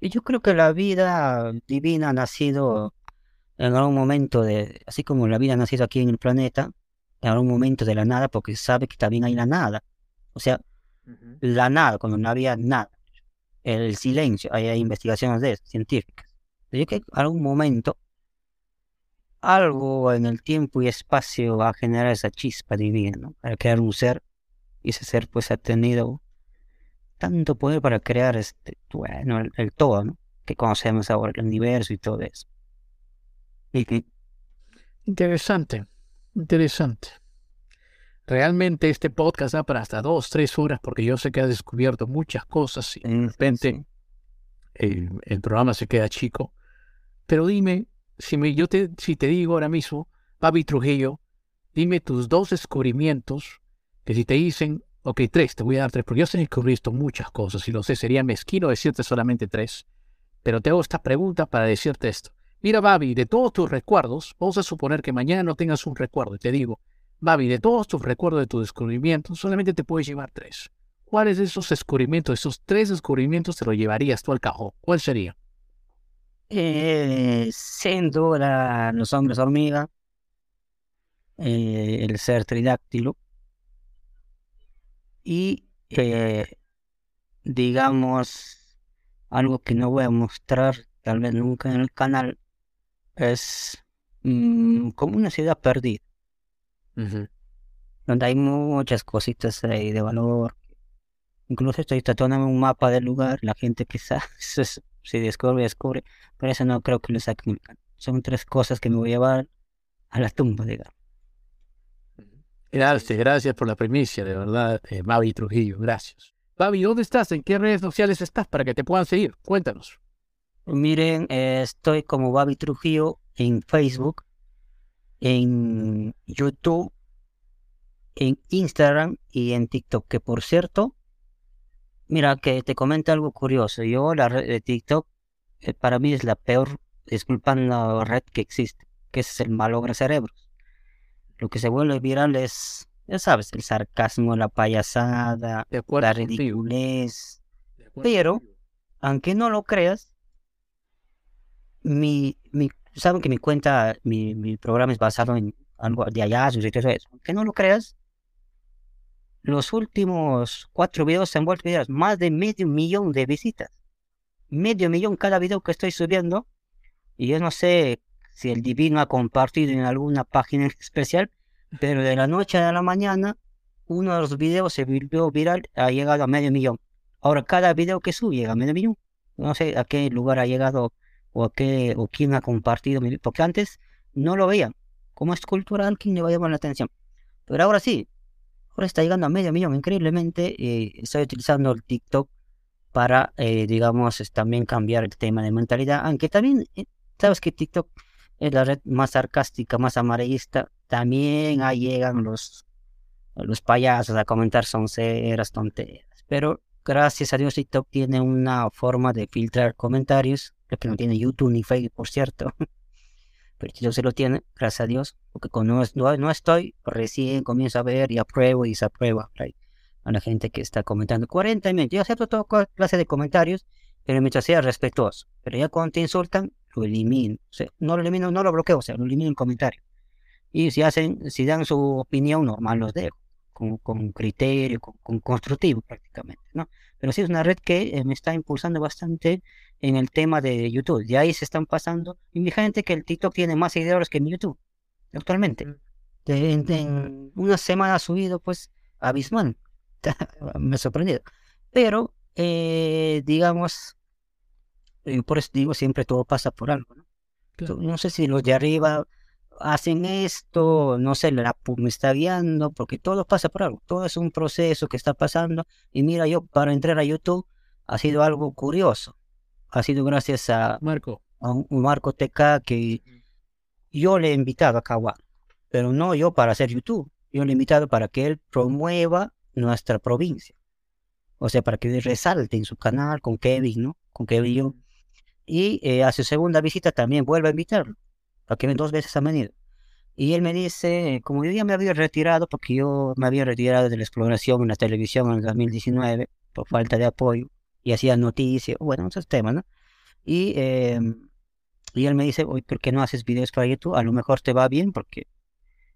y yo creo que la vida divina ha nacido en algún momento de, así como la vida ha nacido aquí en el planeta, en algún momento de la nada, porque sabe que también hay la nada. O sea, la nada, cuando no había nada. El silencio, hay, hay investigaciones de eso, científicas. Creo que algún momento algo en el tiempo y espacio va a generar esa chispa divina, ¿no? Para crear un ser, y ese ser pues ha tenido tanto poder para crear este, bueno, el, todo, ¿no? Que conocemos ahora, el universo y todo eso. Interesante, interesante. Realmente este podcast da para hasta dos, tres horas porque yo sé que has descubierto muchas cosas y de repente sí. el, el programa se queda chico. Pero dime, si, me, yo te, si te digo ahora mismo, Papi Trujillo, dime tus dos descubrimientos que si te dicen, ok, tres, te voy a dar tres, porque yo sé que descubriste muchas cosas y lo sé, sería mezquino decirte solamente tres. Pero te hago esta pregunta para decirte esto. Mira, Babi, de todos tus recuerdos, vamos a suponer que mañana no tengas un recuerdo y te digo, Babi, de todos tus recuerdos de tu descubrimiento, solamente te puedes llevar tres. ¿Cuáles de esos descubrimientos, esos tres descubrimientos te los llevarías tú al cajón? ¿Cuál sería? Eh, sin duda, los hombres hormiga, eh, el ser tridáctilo y, eh, digamos, algo que no voy a mostrar tal vez nunca en el canal, es mm, como una ciudad perdida, donde hay muchas cositas ahí de valor. Incluso estoy tatuándome un mapa del lugar, la gente quizás (laughs) si descubre, descubre, pero eso no creo que lo saquen. Son tres cosas que me voy a llevar a la tumba, digamos. Gracias, gracias por la primicia, de verdad, eh, Mavi Trujillo, gracias. Mavi, ¿dónde estás? ¿En qué redes sociales estás para que te puedan seguir? Cuéntanos. Miren, eh, estoy como Babi Trujillo en Facebook, en YouTube, en Instagram y en TikTok, que por cierto, mira, que te comento algo curioso. Yo la red de TikTok, eh, para mí es la peor, disculpan la red que existe, que es el malogra cerebros. Lo que se vuelve viral es, ya sabes, el sarcasmo, la payasada, la ridiculez. Pero, aunque no lo creas, mi, mi, saben que mi cuenta, mi, mi programa es basado en algo de hallazgos y todo eso. No lo creas, los últimos cuatro videos se han vuelto videos, más de medio millón de visitas. Medio millón cada video que estoy subiendo. Y yo no sé si el divino ha compartido en alguna página (laughs) especial, pero de la noche a la mañana, uno de los videos se volvió viral, ha llegado a medio millón. Ahora cada video que sube llega a medio millón. No sé a qué lugar ha llegado o qué o quién ha compartido, porque antes no lo veían. Como es cultural, ¿quién le va a llamar la atención? Pero ahora sí, ahora está llegando a medio millón, increíblemente. Eh, estoy utilizando el TikTok para, eh, digamos, también cambiar el tema de mentalidad, aunque también, eh, sabes que TikTok es la red más sarcástica, más amarillista, también llegan los, los payasos a comentar sonceras, tonteras, pero gracias a Dios TikTok tiene una forma de filtrar comentarios, lo que no tiene YouTube ni Facebook, por cierto. (laughs) Pero yo se lo tiene, gracias a Dios, porque cuando no, no estoy, recién comienzo a ver y apruebo y se aprueba a la gente que está comentando. 40 minutos, yo acepto toda clase de comentarios, pero mientras sea respetuoso. Pero ya cuando te insultan, lo elimino. O sea, no lo elimino, no lo bloqueo, o sea, lo elimino en comentario. Y si hacen, si dan su opinión, normal los dejo, con, con criterio, con, constructivo prácticamente, ¿no? Pero sí es una red que eh, me está impulsando bastante en el tema de YouTube. De ahí se están pasando. Y mi gente que el TikTok tiene más seguidores que mi YouTube, actualmente. En, una semana ha subido, pues, abismal. (laughs) me ha sorprendido. Pero, eh, digamos, por eso digo, siempre todo pasa por algo, ¿no? No sé si los de arriba hacen esto, no sé, la me está guiando, porque todo pasa por algo, todo es un proceso que está pasando. Y mira, yo para entrar a YouTube ha sido algo curioso. Ha sido gracias a Marco, a un, Marco TK que yo le he invitado a Kawa, pero no yo para hacer YouTube. Yo le he invitado para que él promueva nuestra provincia. O sea, para que resalte en su canal con Kevin, ¿no? Con Kevin y yo y eh, a su segunda visita también vuelvo a invitarlo, porque dos veces ha venido. Y él me dice, como yo ya me había retirado, porque yo me había retirado de la exploración en la televisión en el 2019 por falta de apoyo, y hacía noticias, bueno, esos temas, ¿no? Y, em, y él me dice, oye, ¿por qué no haces videos para YouTube? A lo mejor te va bien, porque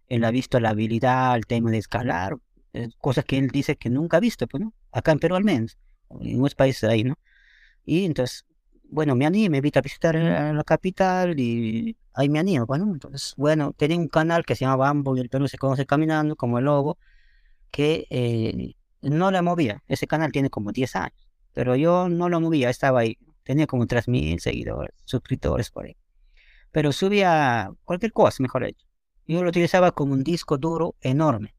él ha visto la habilidad, el tema de escalar, eh, cosas que él dice que nunca ha visto, pues, ¿no? Acá en Perú al menos, en muchos países ahí, ¿no? Y entonces bueno, me animo, me invita a visitar eh, la capital y ahí me animo, bueno, entonces, bueno, tenía un canal que se llama Bambo y el Perú se conoce caminando, como el lobo, que eh, no la movía, ese canal tiene como 10 años, pero yo no lo movía, estaba ahí, tenía como 3.000 seguidores, suscriptores por ahí, pero subía cualquier cosa, mejor dicho, yo lo utilizaba como un disco duro enorme,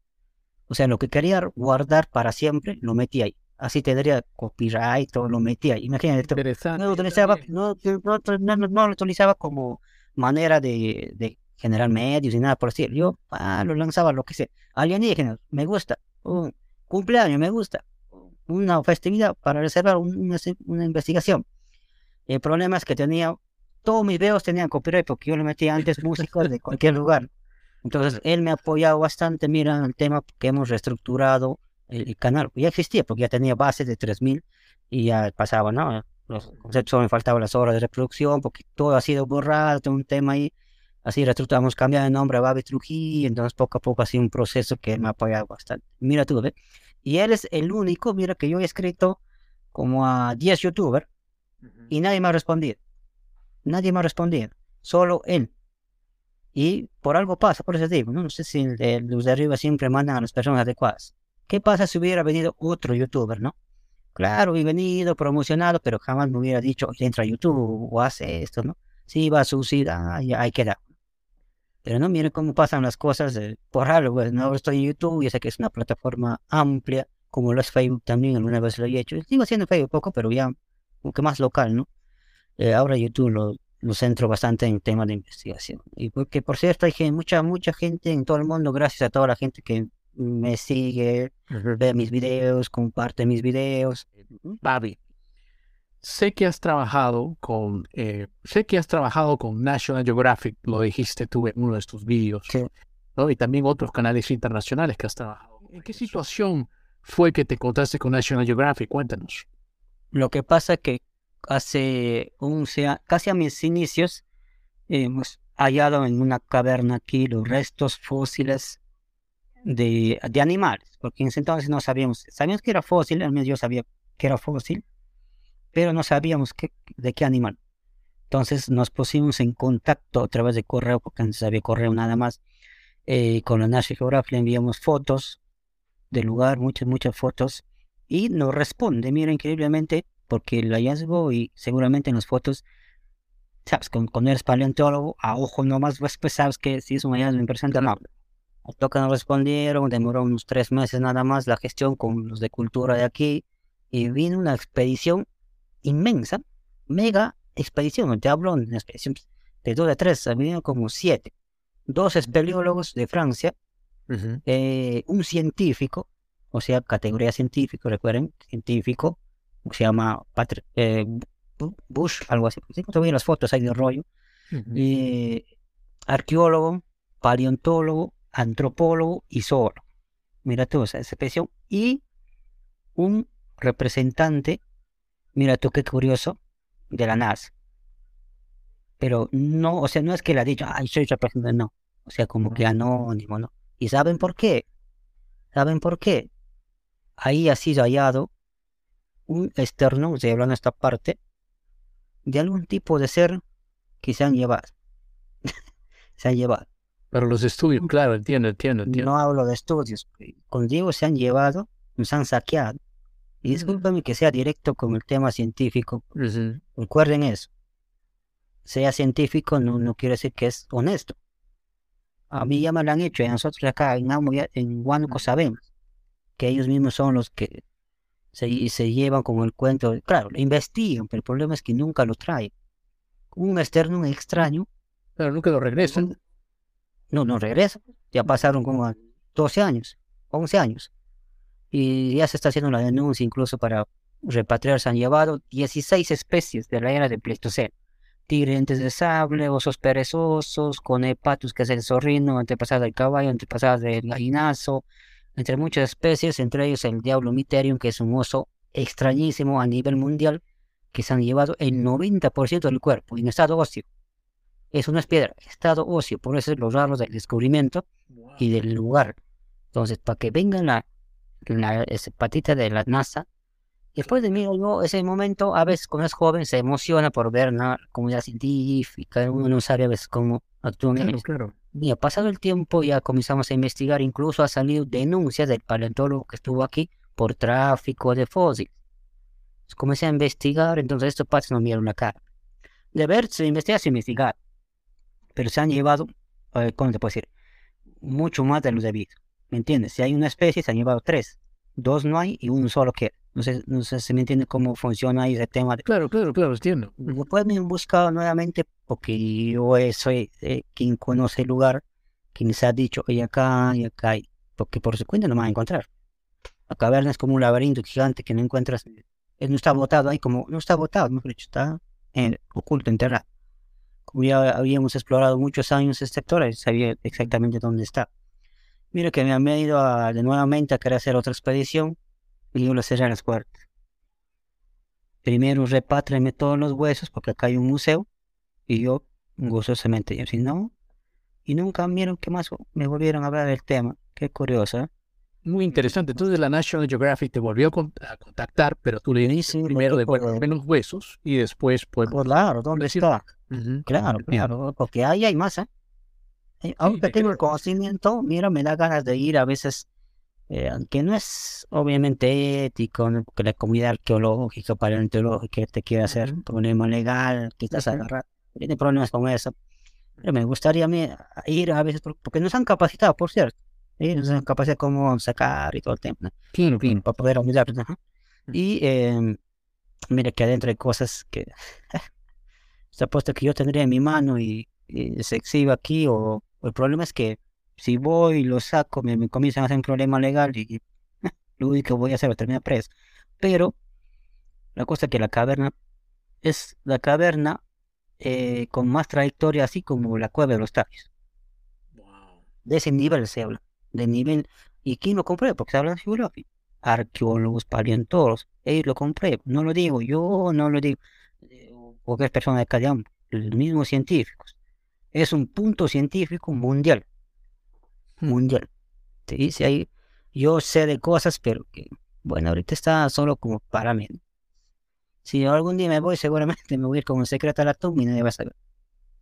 o sea, lo que quería guardar para siempre, lo metía ahí así tendría copyright, todo lo metía. Imagínate, no lo, utilizaba, no, lo utilizaba como manera de, de generar medios y nada por decir. Yo ah, lo lanzaba lo que sea. Alienígenas, me gusta. Un cumpleaños, me gusta. Una festividad para reservar una, una investigación. El problema es que tenía, todos mis videos tenían copyright porque yo le metía antes músicos de cualquier lugar. Entonces él me ha apoyado bastante, mira, el tema que hemos reestructurado el canal ya existía porque ya tenía bases de 3000 y ya pasaba, ¿no? los conceptos me faltaban las horas de reproducción, porque todo ha sido borrado, todo un tema ahí. Así reestructuramos, cambiar de nombre a Babi Trujillo, entonces poco a poco ha sido un proceso que me ha apoyado bastante. Mira tú, ¿ves? Y él es el único, mira, que yo he escrito como a 10 youtubers y nadie me ha respondido. Nadie me ha respondido, solo él. Y por algo pasa, por eso digo, no, no sé si los de arriba siempre mandan a las personas adecuadas. ¿Qué pasa si hubiera venido otro youtuber, no? Claro, he venido promocionado, pero jamás me hubiera dicho, entra a YouTube o hace esto, ¿no? Sí, va a suicidar, ya hay que dar. Pero no, miren cómo pasan las cosas por algo. Pues, no estoy en YouTube, y sé que es una plataforma amplia, como lo es Facebook también, alguna vez lo he hecho. Sigo haciendo Facebook poco, pero ya un que más local, ¿no? Eh, ahora YouTube lo, lo centro bastante en temas de investigación. Y porque, por cierto, hay mucha, mucha gente en todo el mundo, gracias a toda la gente que me sigue, ve mis videos, comparte mis videos. Babi, sé que has trabajado con, eh, sé que has trabajado con National Geographic, lo dijiste tú en uno de tus vídeos, ¿no? y también otros canales internacionales que has trabajado. ¿En qué situación fue que te contaste con National Geographic? Cuéntanos. Lo que pasa es que hace un, sea, casi a mis inicios hemos hallado en una caverna aquí los restos fósiles de, de animales, porque en ese entonces no sabíamos, sabíamos que era fósil, al menos yo sabía que era fósil, pero no sabíamos qué, de qué animal. Entonces nos pusimos en contacto a través de correo, porque antes había correo nada más, eh, con la National Geographic le enviamos fotos del lugar, muchas, muchas fotos, y nos responde, mira, increíblemente, porque el hallazgo y seguramente en las fotos, sabes, cuando eres paleontólogo, a ojo nomás, pues, pues sabes que si es un hallazgo impresionante, no. Toca nos respondieron, demoró unos tres meses nada más la gestión con los de cultura de aquí, y vino una expedición inmensa, mega expedición, te hablo de una expedición de dos de tres, ha como siete, dos espeleólogos de Francia, eh, un científico, o sea, categoría científico, recuerden, científico, se llama eh, Bush, algo así, todavía las fotos hay de rollo, eh, arqueólogo, paleontólogo, antropólogo y zoólogo. Mira tú esa expedición. Y un representante Mira tú qué curioso, de la NASA. Pero no, o sea, no es que le ha dicho, ay, soy representante, no. O sea, como que anónimo, ¿no? ¿Y saben por qué? ¿Saben por qué? Ahí ha sido hallado un externo, estoy hablando de esta parte, de algún tipo de ser que se han llevado. (laughs) se han llevado. Pero los estudios, claro, entiendo, entiendo, entiendo. No hablo de estudios. Con Diego se han llevado, nos han saqueado. Y discúlpame que sea directo con el tema científico. Recuerden eso. Sea científico no, no quiere decir que es honesto. A mí ya me lo han hecho y nosotros acá en, en Huánuco sabemos que ellos mismos son los que se, se llevan con el cuento. Claro, lo investigan, pero el problema es que nunca lo traen. Un externo, un extraño. Pero nunca lo regresan. No, no regresa. Ya pasaron como 12 años, 11 años y ya se está haciendo la denuncia incluso para repatriar. Se han llevado 16 especies de la era del Pleistoceno. Tigres de sable, osos perezosos, conepatus, que es el zorrino, antepasado del caballo, antepasado del gallinazo, entre muchas especies, entre ellos el diablo miterium, que es un oso extrañísimo a nivel mundial, que se han llevado el 90% del cuerpo en estado óseo. Eso no es piedra, estado óseo, por eso es lo raro del descubrimiento y del lugar. Entonces, para que vengan la la patita de la NASA. Y después de mí, ese momento, a veces cuando es joven se emociona por ver la comunidad científica, uno no sabe a veces cómo actúan. Claro, claro. Y ha pasado el tiempo, ya comenzamos a investigar, incluso ha salido denuncias del paleontólogo que estuvo aquí por tráfico de fósiles. comencé a investigar, entonces estos padres no miran la cara. De ver, se investiga, se investigar. Pero se han llevado, ¿cómo te puedo decir? Mucho más de lo debido. ¿Me entiendes? Si hay una especie, se han llevado tres. Dos no hay y uno solo queda. No sé, no sé si me entiende cómo funciona ese tema. De... Claro, claro, claro, entiendo. Después me han buscado nuevamente porque yo soy eh, quien conoce el lugar, quien se ha dicho, y acá, y acá, porque por su cuenta no me van a encontrar. La caverna es como un laberinto gigante que no encuentras. Él no está botado ahí, como no está botado, mejor dicho, está en, oculto, enterrado. Como ya habíamos explorado muchos años este sector, sabía exactamente dónde está. Mira que me han ido de nuevamente a querer hacer otra expedición y yo le cerré las puertas. primero repátreme todos los huesos, porque acá hay un museo, y yo gustosamente, yo si no, y nunca vieron que más me volvieron a hablar del tema. Qué curioso, ¿eh? Muy interesante. Entonces la National Geographic te volvió a contactar, pero tú le dices primero de los huesos y después pues... claro, ¿dónde está? Claro, claro, porque ahí hay más, ¿eh? Aunque tengo el conocimiento, mira, me da ganas de ir a veces, eh, aunque no es obviamente ético, ¿no? porque la comunidad arqueológica, paleontológica te quiere hacer problema legal, quizás agarrar, tiene problemas con eso. Pero me gustaría ir a veces, porque no han capacitado, por cierto. ¿sí? No han capacitado cómo sacar y todo el tema. Claro, claro. Para poder ayudar. Y eh, mira que adentro hay cosas que (laughs) se ha puesto que yo tendría en mi mano y, se exhibe aquí. O, el problema es que si voy y lo saco, me, comienzan a hacer un problema legal y, (laughs) lo único que voy a hacer es terminar preso. Pero la cosa es que la caverna es la caverna eh, con más trayectoria, así como la cueva de los tapios. De ese nivel se habla, de nivel. ¿Y quién lo compré? Porque se habla de geografía. Arqueólogos, paleontólogos, ellos lo compré. No lo digo yo, no lo digo cualquier persona de cada los mismos científicos. Es un punto científico mundial. Mundial. Te dice ahí, yo sé de cosas, pero que, bueno, ahorita está solo como para mí. Si algún día me voy, seguramente (laughs) me voy a ir como un secreto a la tumba y nadie va a saber.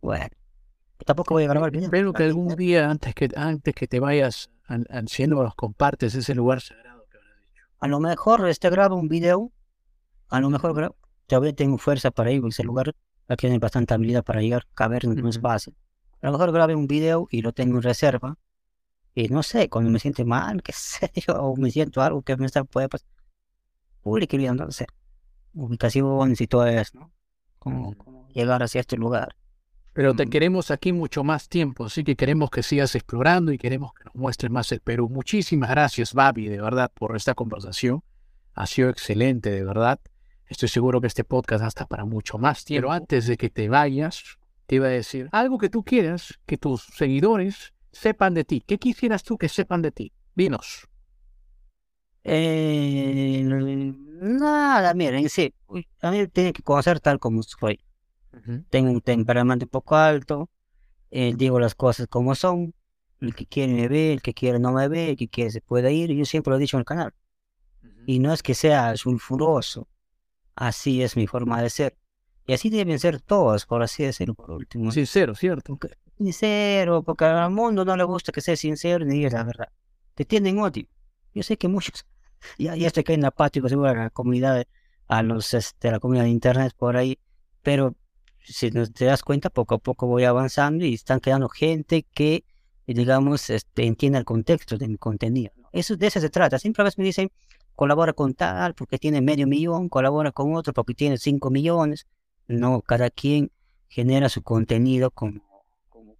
Bueno, tampoco voy a grabar video. Espero que algún día, antes que, antes que te vayas haciendo los compartes ese lugar sagrado que habrás dicho. A lo mejor este grabo un video, a lo mejor grabo, todavía tengo fuerza para ir a ese lugar, aquí hay bastante habilidad para llegar, caber no es fácil. A lo mejor grabe un video y lo tengo en reserva, y no sé, cuando me siente mal, qué (laughs) sé yo, o me siento algo que me está, puede pasar, publique no sé ubicaciones y todo eso, ¿no? Cómo, llegar hacia este lugar. Pero te queremos aquí mucho más tiempo, así que queremos que sigas explorando y queremos que nos muestres más el Perú. Muchísimas gracias, Babi, de verdad, por esta conversación. Ha sido excelente, de verdad. Estoy seguro que este podcast hasta para mucho más tiempo. Pero antes de que te vayas, te iba a decir algo que tú quieras que tus seguidores sepan de ti. ¿Qué quisieras tú que sepan de ti? Dinos. Eh, nada, miren, sí, a mí tiene que conocer tal como soy. Tengo un temperamento un poco alto, eh, digo las cosas como son, el que quiere me ve, el que quiere no me ve, el que quiere se puede ir, yo siempre lo he dicho en el canal. Y no es que sea sulfuroso, así es mi forma de ser. Y así deben ser todos, por así decirlo, por último. Sincero, ¿cierto? Sincero, porque al mundo no le gusta que sea sincero ni digas la verdad. Te tienen odio. Yo sé que muchos ya, ya estoy cayendo apático seguro a la comunidad, a los, este, la comunidad de internet por ahí, pero si no te das cuenta, poco a poco voy avanzando y están quedando gente que, digamos, este, entiende el contexto de mi contenido. Eso, de eso se trata. Siempre a veces me dicen, colabora con tal porque tiene medio millón, colabora con otro porque tiene cinco millones. No, cada quien genera su contenido como,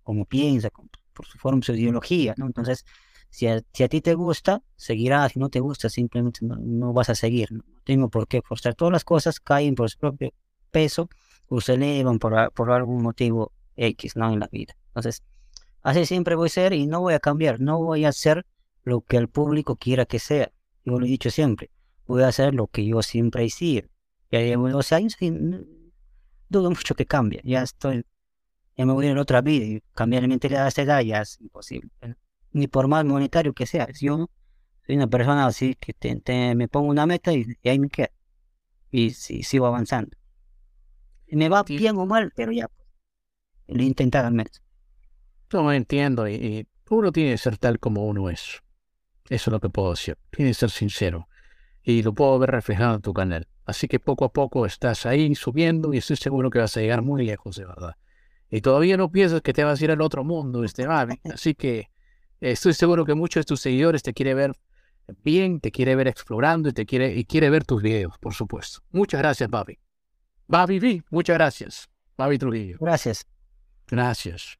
como, piensa, por su forma, su ideología, ¿no? Entonces, si a, ti te gusta, seguirás. Si no te gusta, simplemente no, vas a seguir. No tengo por qué forzar. Todas las cosas caen por su propio peso o se elevan por, por algún motivo X, ¿no? En la vida. Entonces, así siempre voy a ser y no voy a cambiar. No voy a hacer lo que el público quiera que sea. Yo lo he dicho siempre. Voy a hacer lo que yo siempre sido. Ya llevo 12 años y dudo mucho que cambie. Ya estoy, ya me voy a ir a otra vida y cambiar mi mentalidad a esta edad ya es imposible ni por más monetario que sea. Yo soy una persona así que te, me pongo una meta y, ahí me quedo. Y, sigo avanzando. Me va bien o mal, pero ya, lo he intentado al menos. No entiendo, y, uno tiene que ser tal como uno es. Eso es lo que puedo decir. Tiene que ser sincero. Y lo puedo ver reflejado en tu canal. Así que poco a poco estás ahí subiendo y estoy seguro que vas a llegar muy lejos, de verdad. Y todavía no piensas que te vas a ir al otro mundo, este (laughs) Así que Estoy seguro que muchos de tus seguidores te quieren ver bien, te quiere ver explorando y te quiere, y quiere ver tus videos, por supuesto. Muchas gracias, Babi. Babi V, muchas gracias. Babi Trujillo. Gracias. Gracias.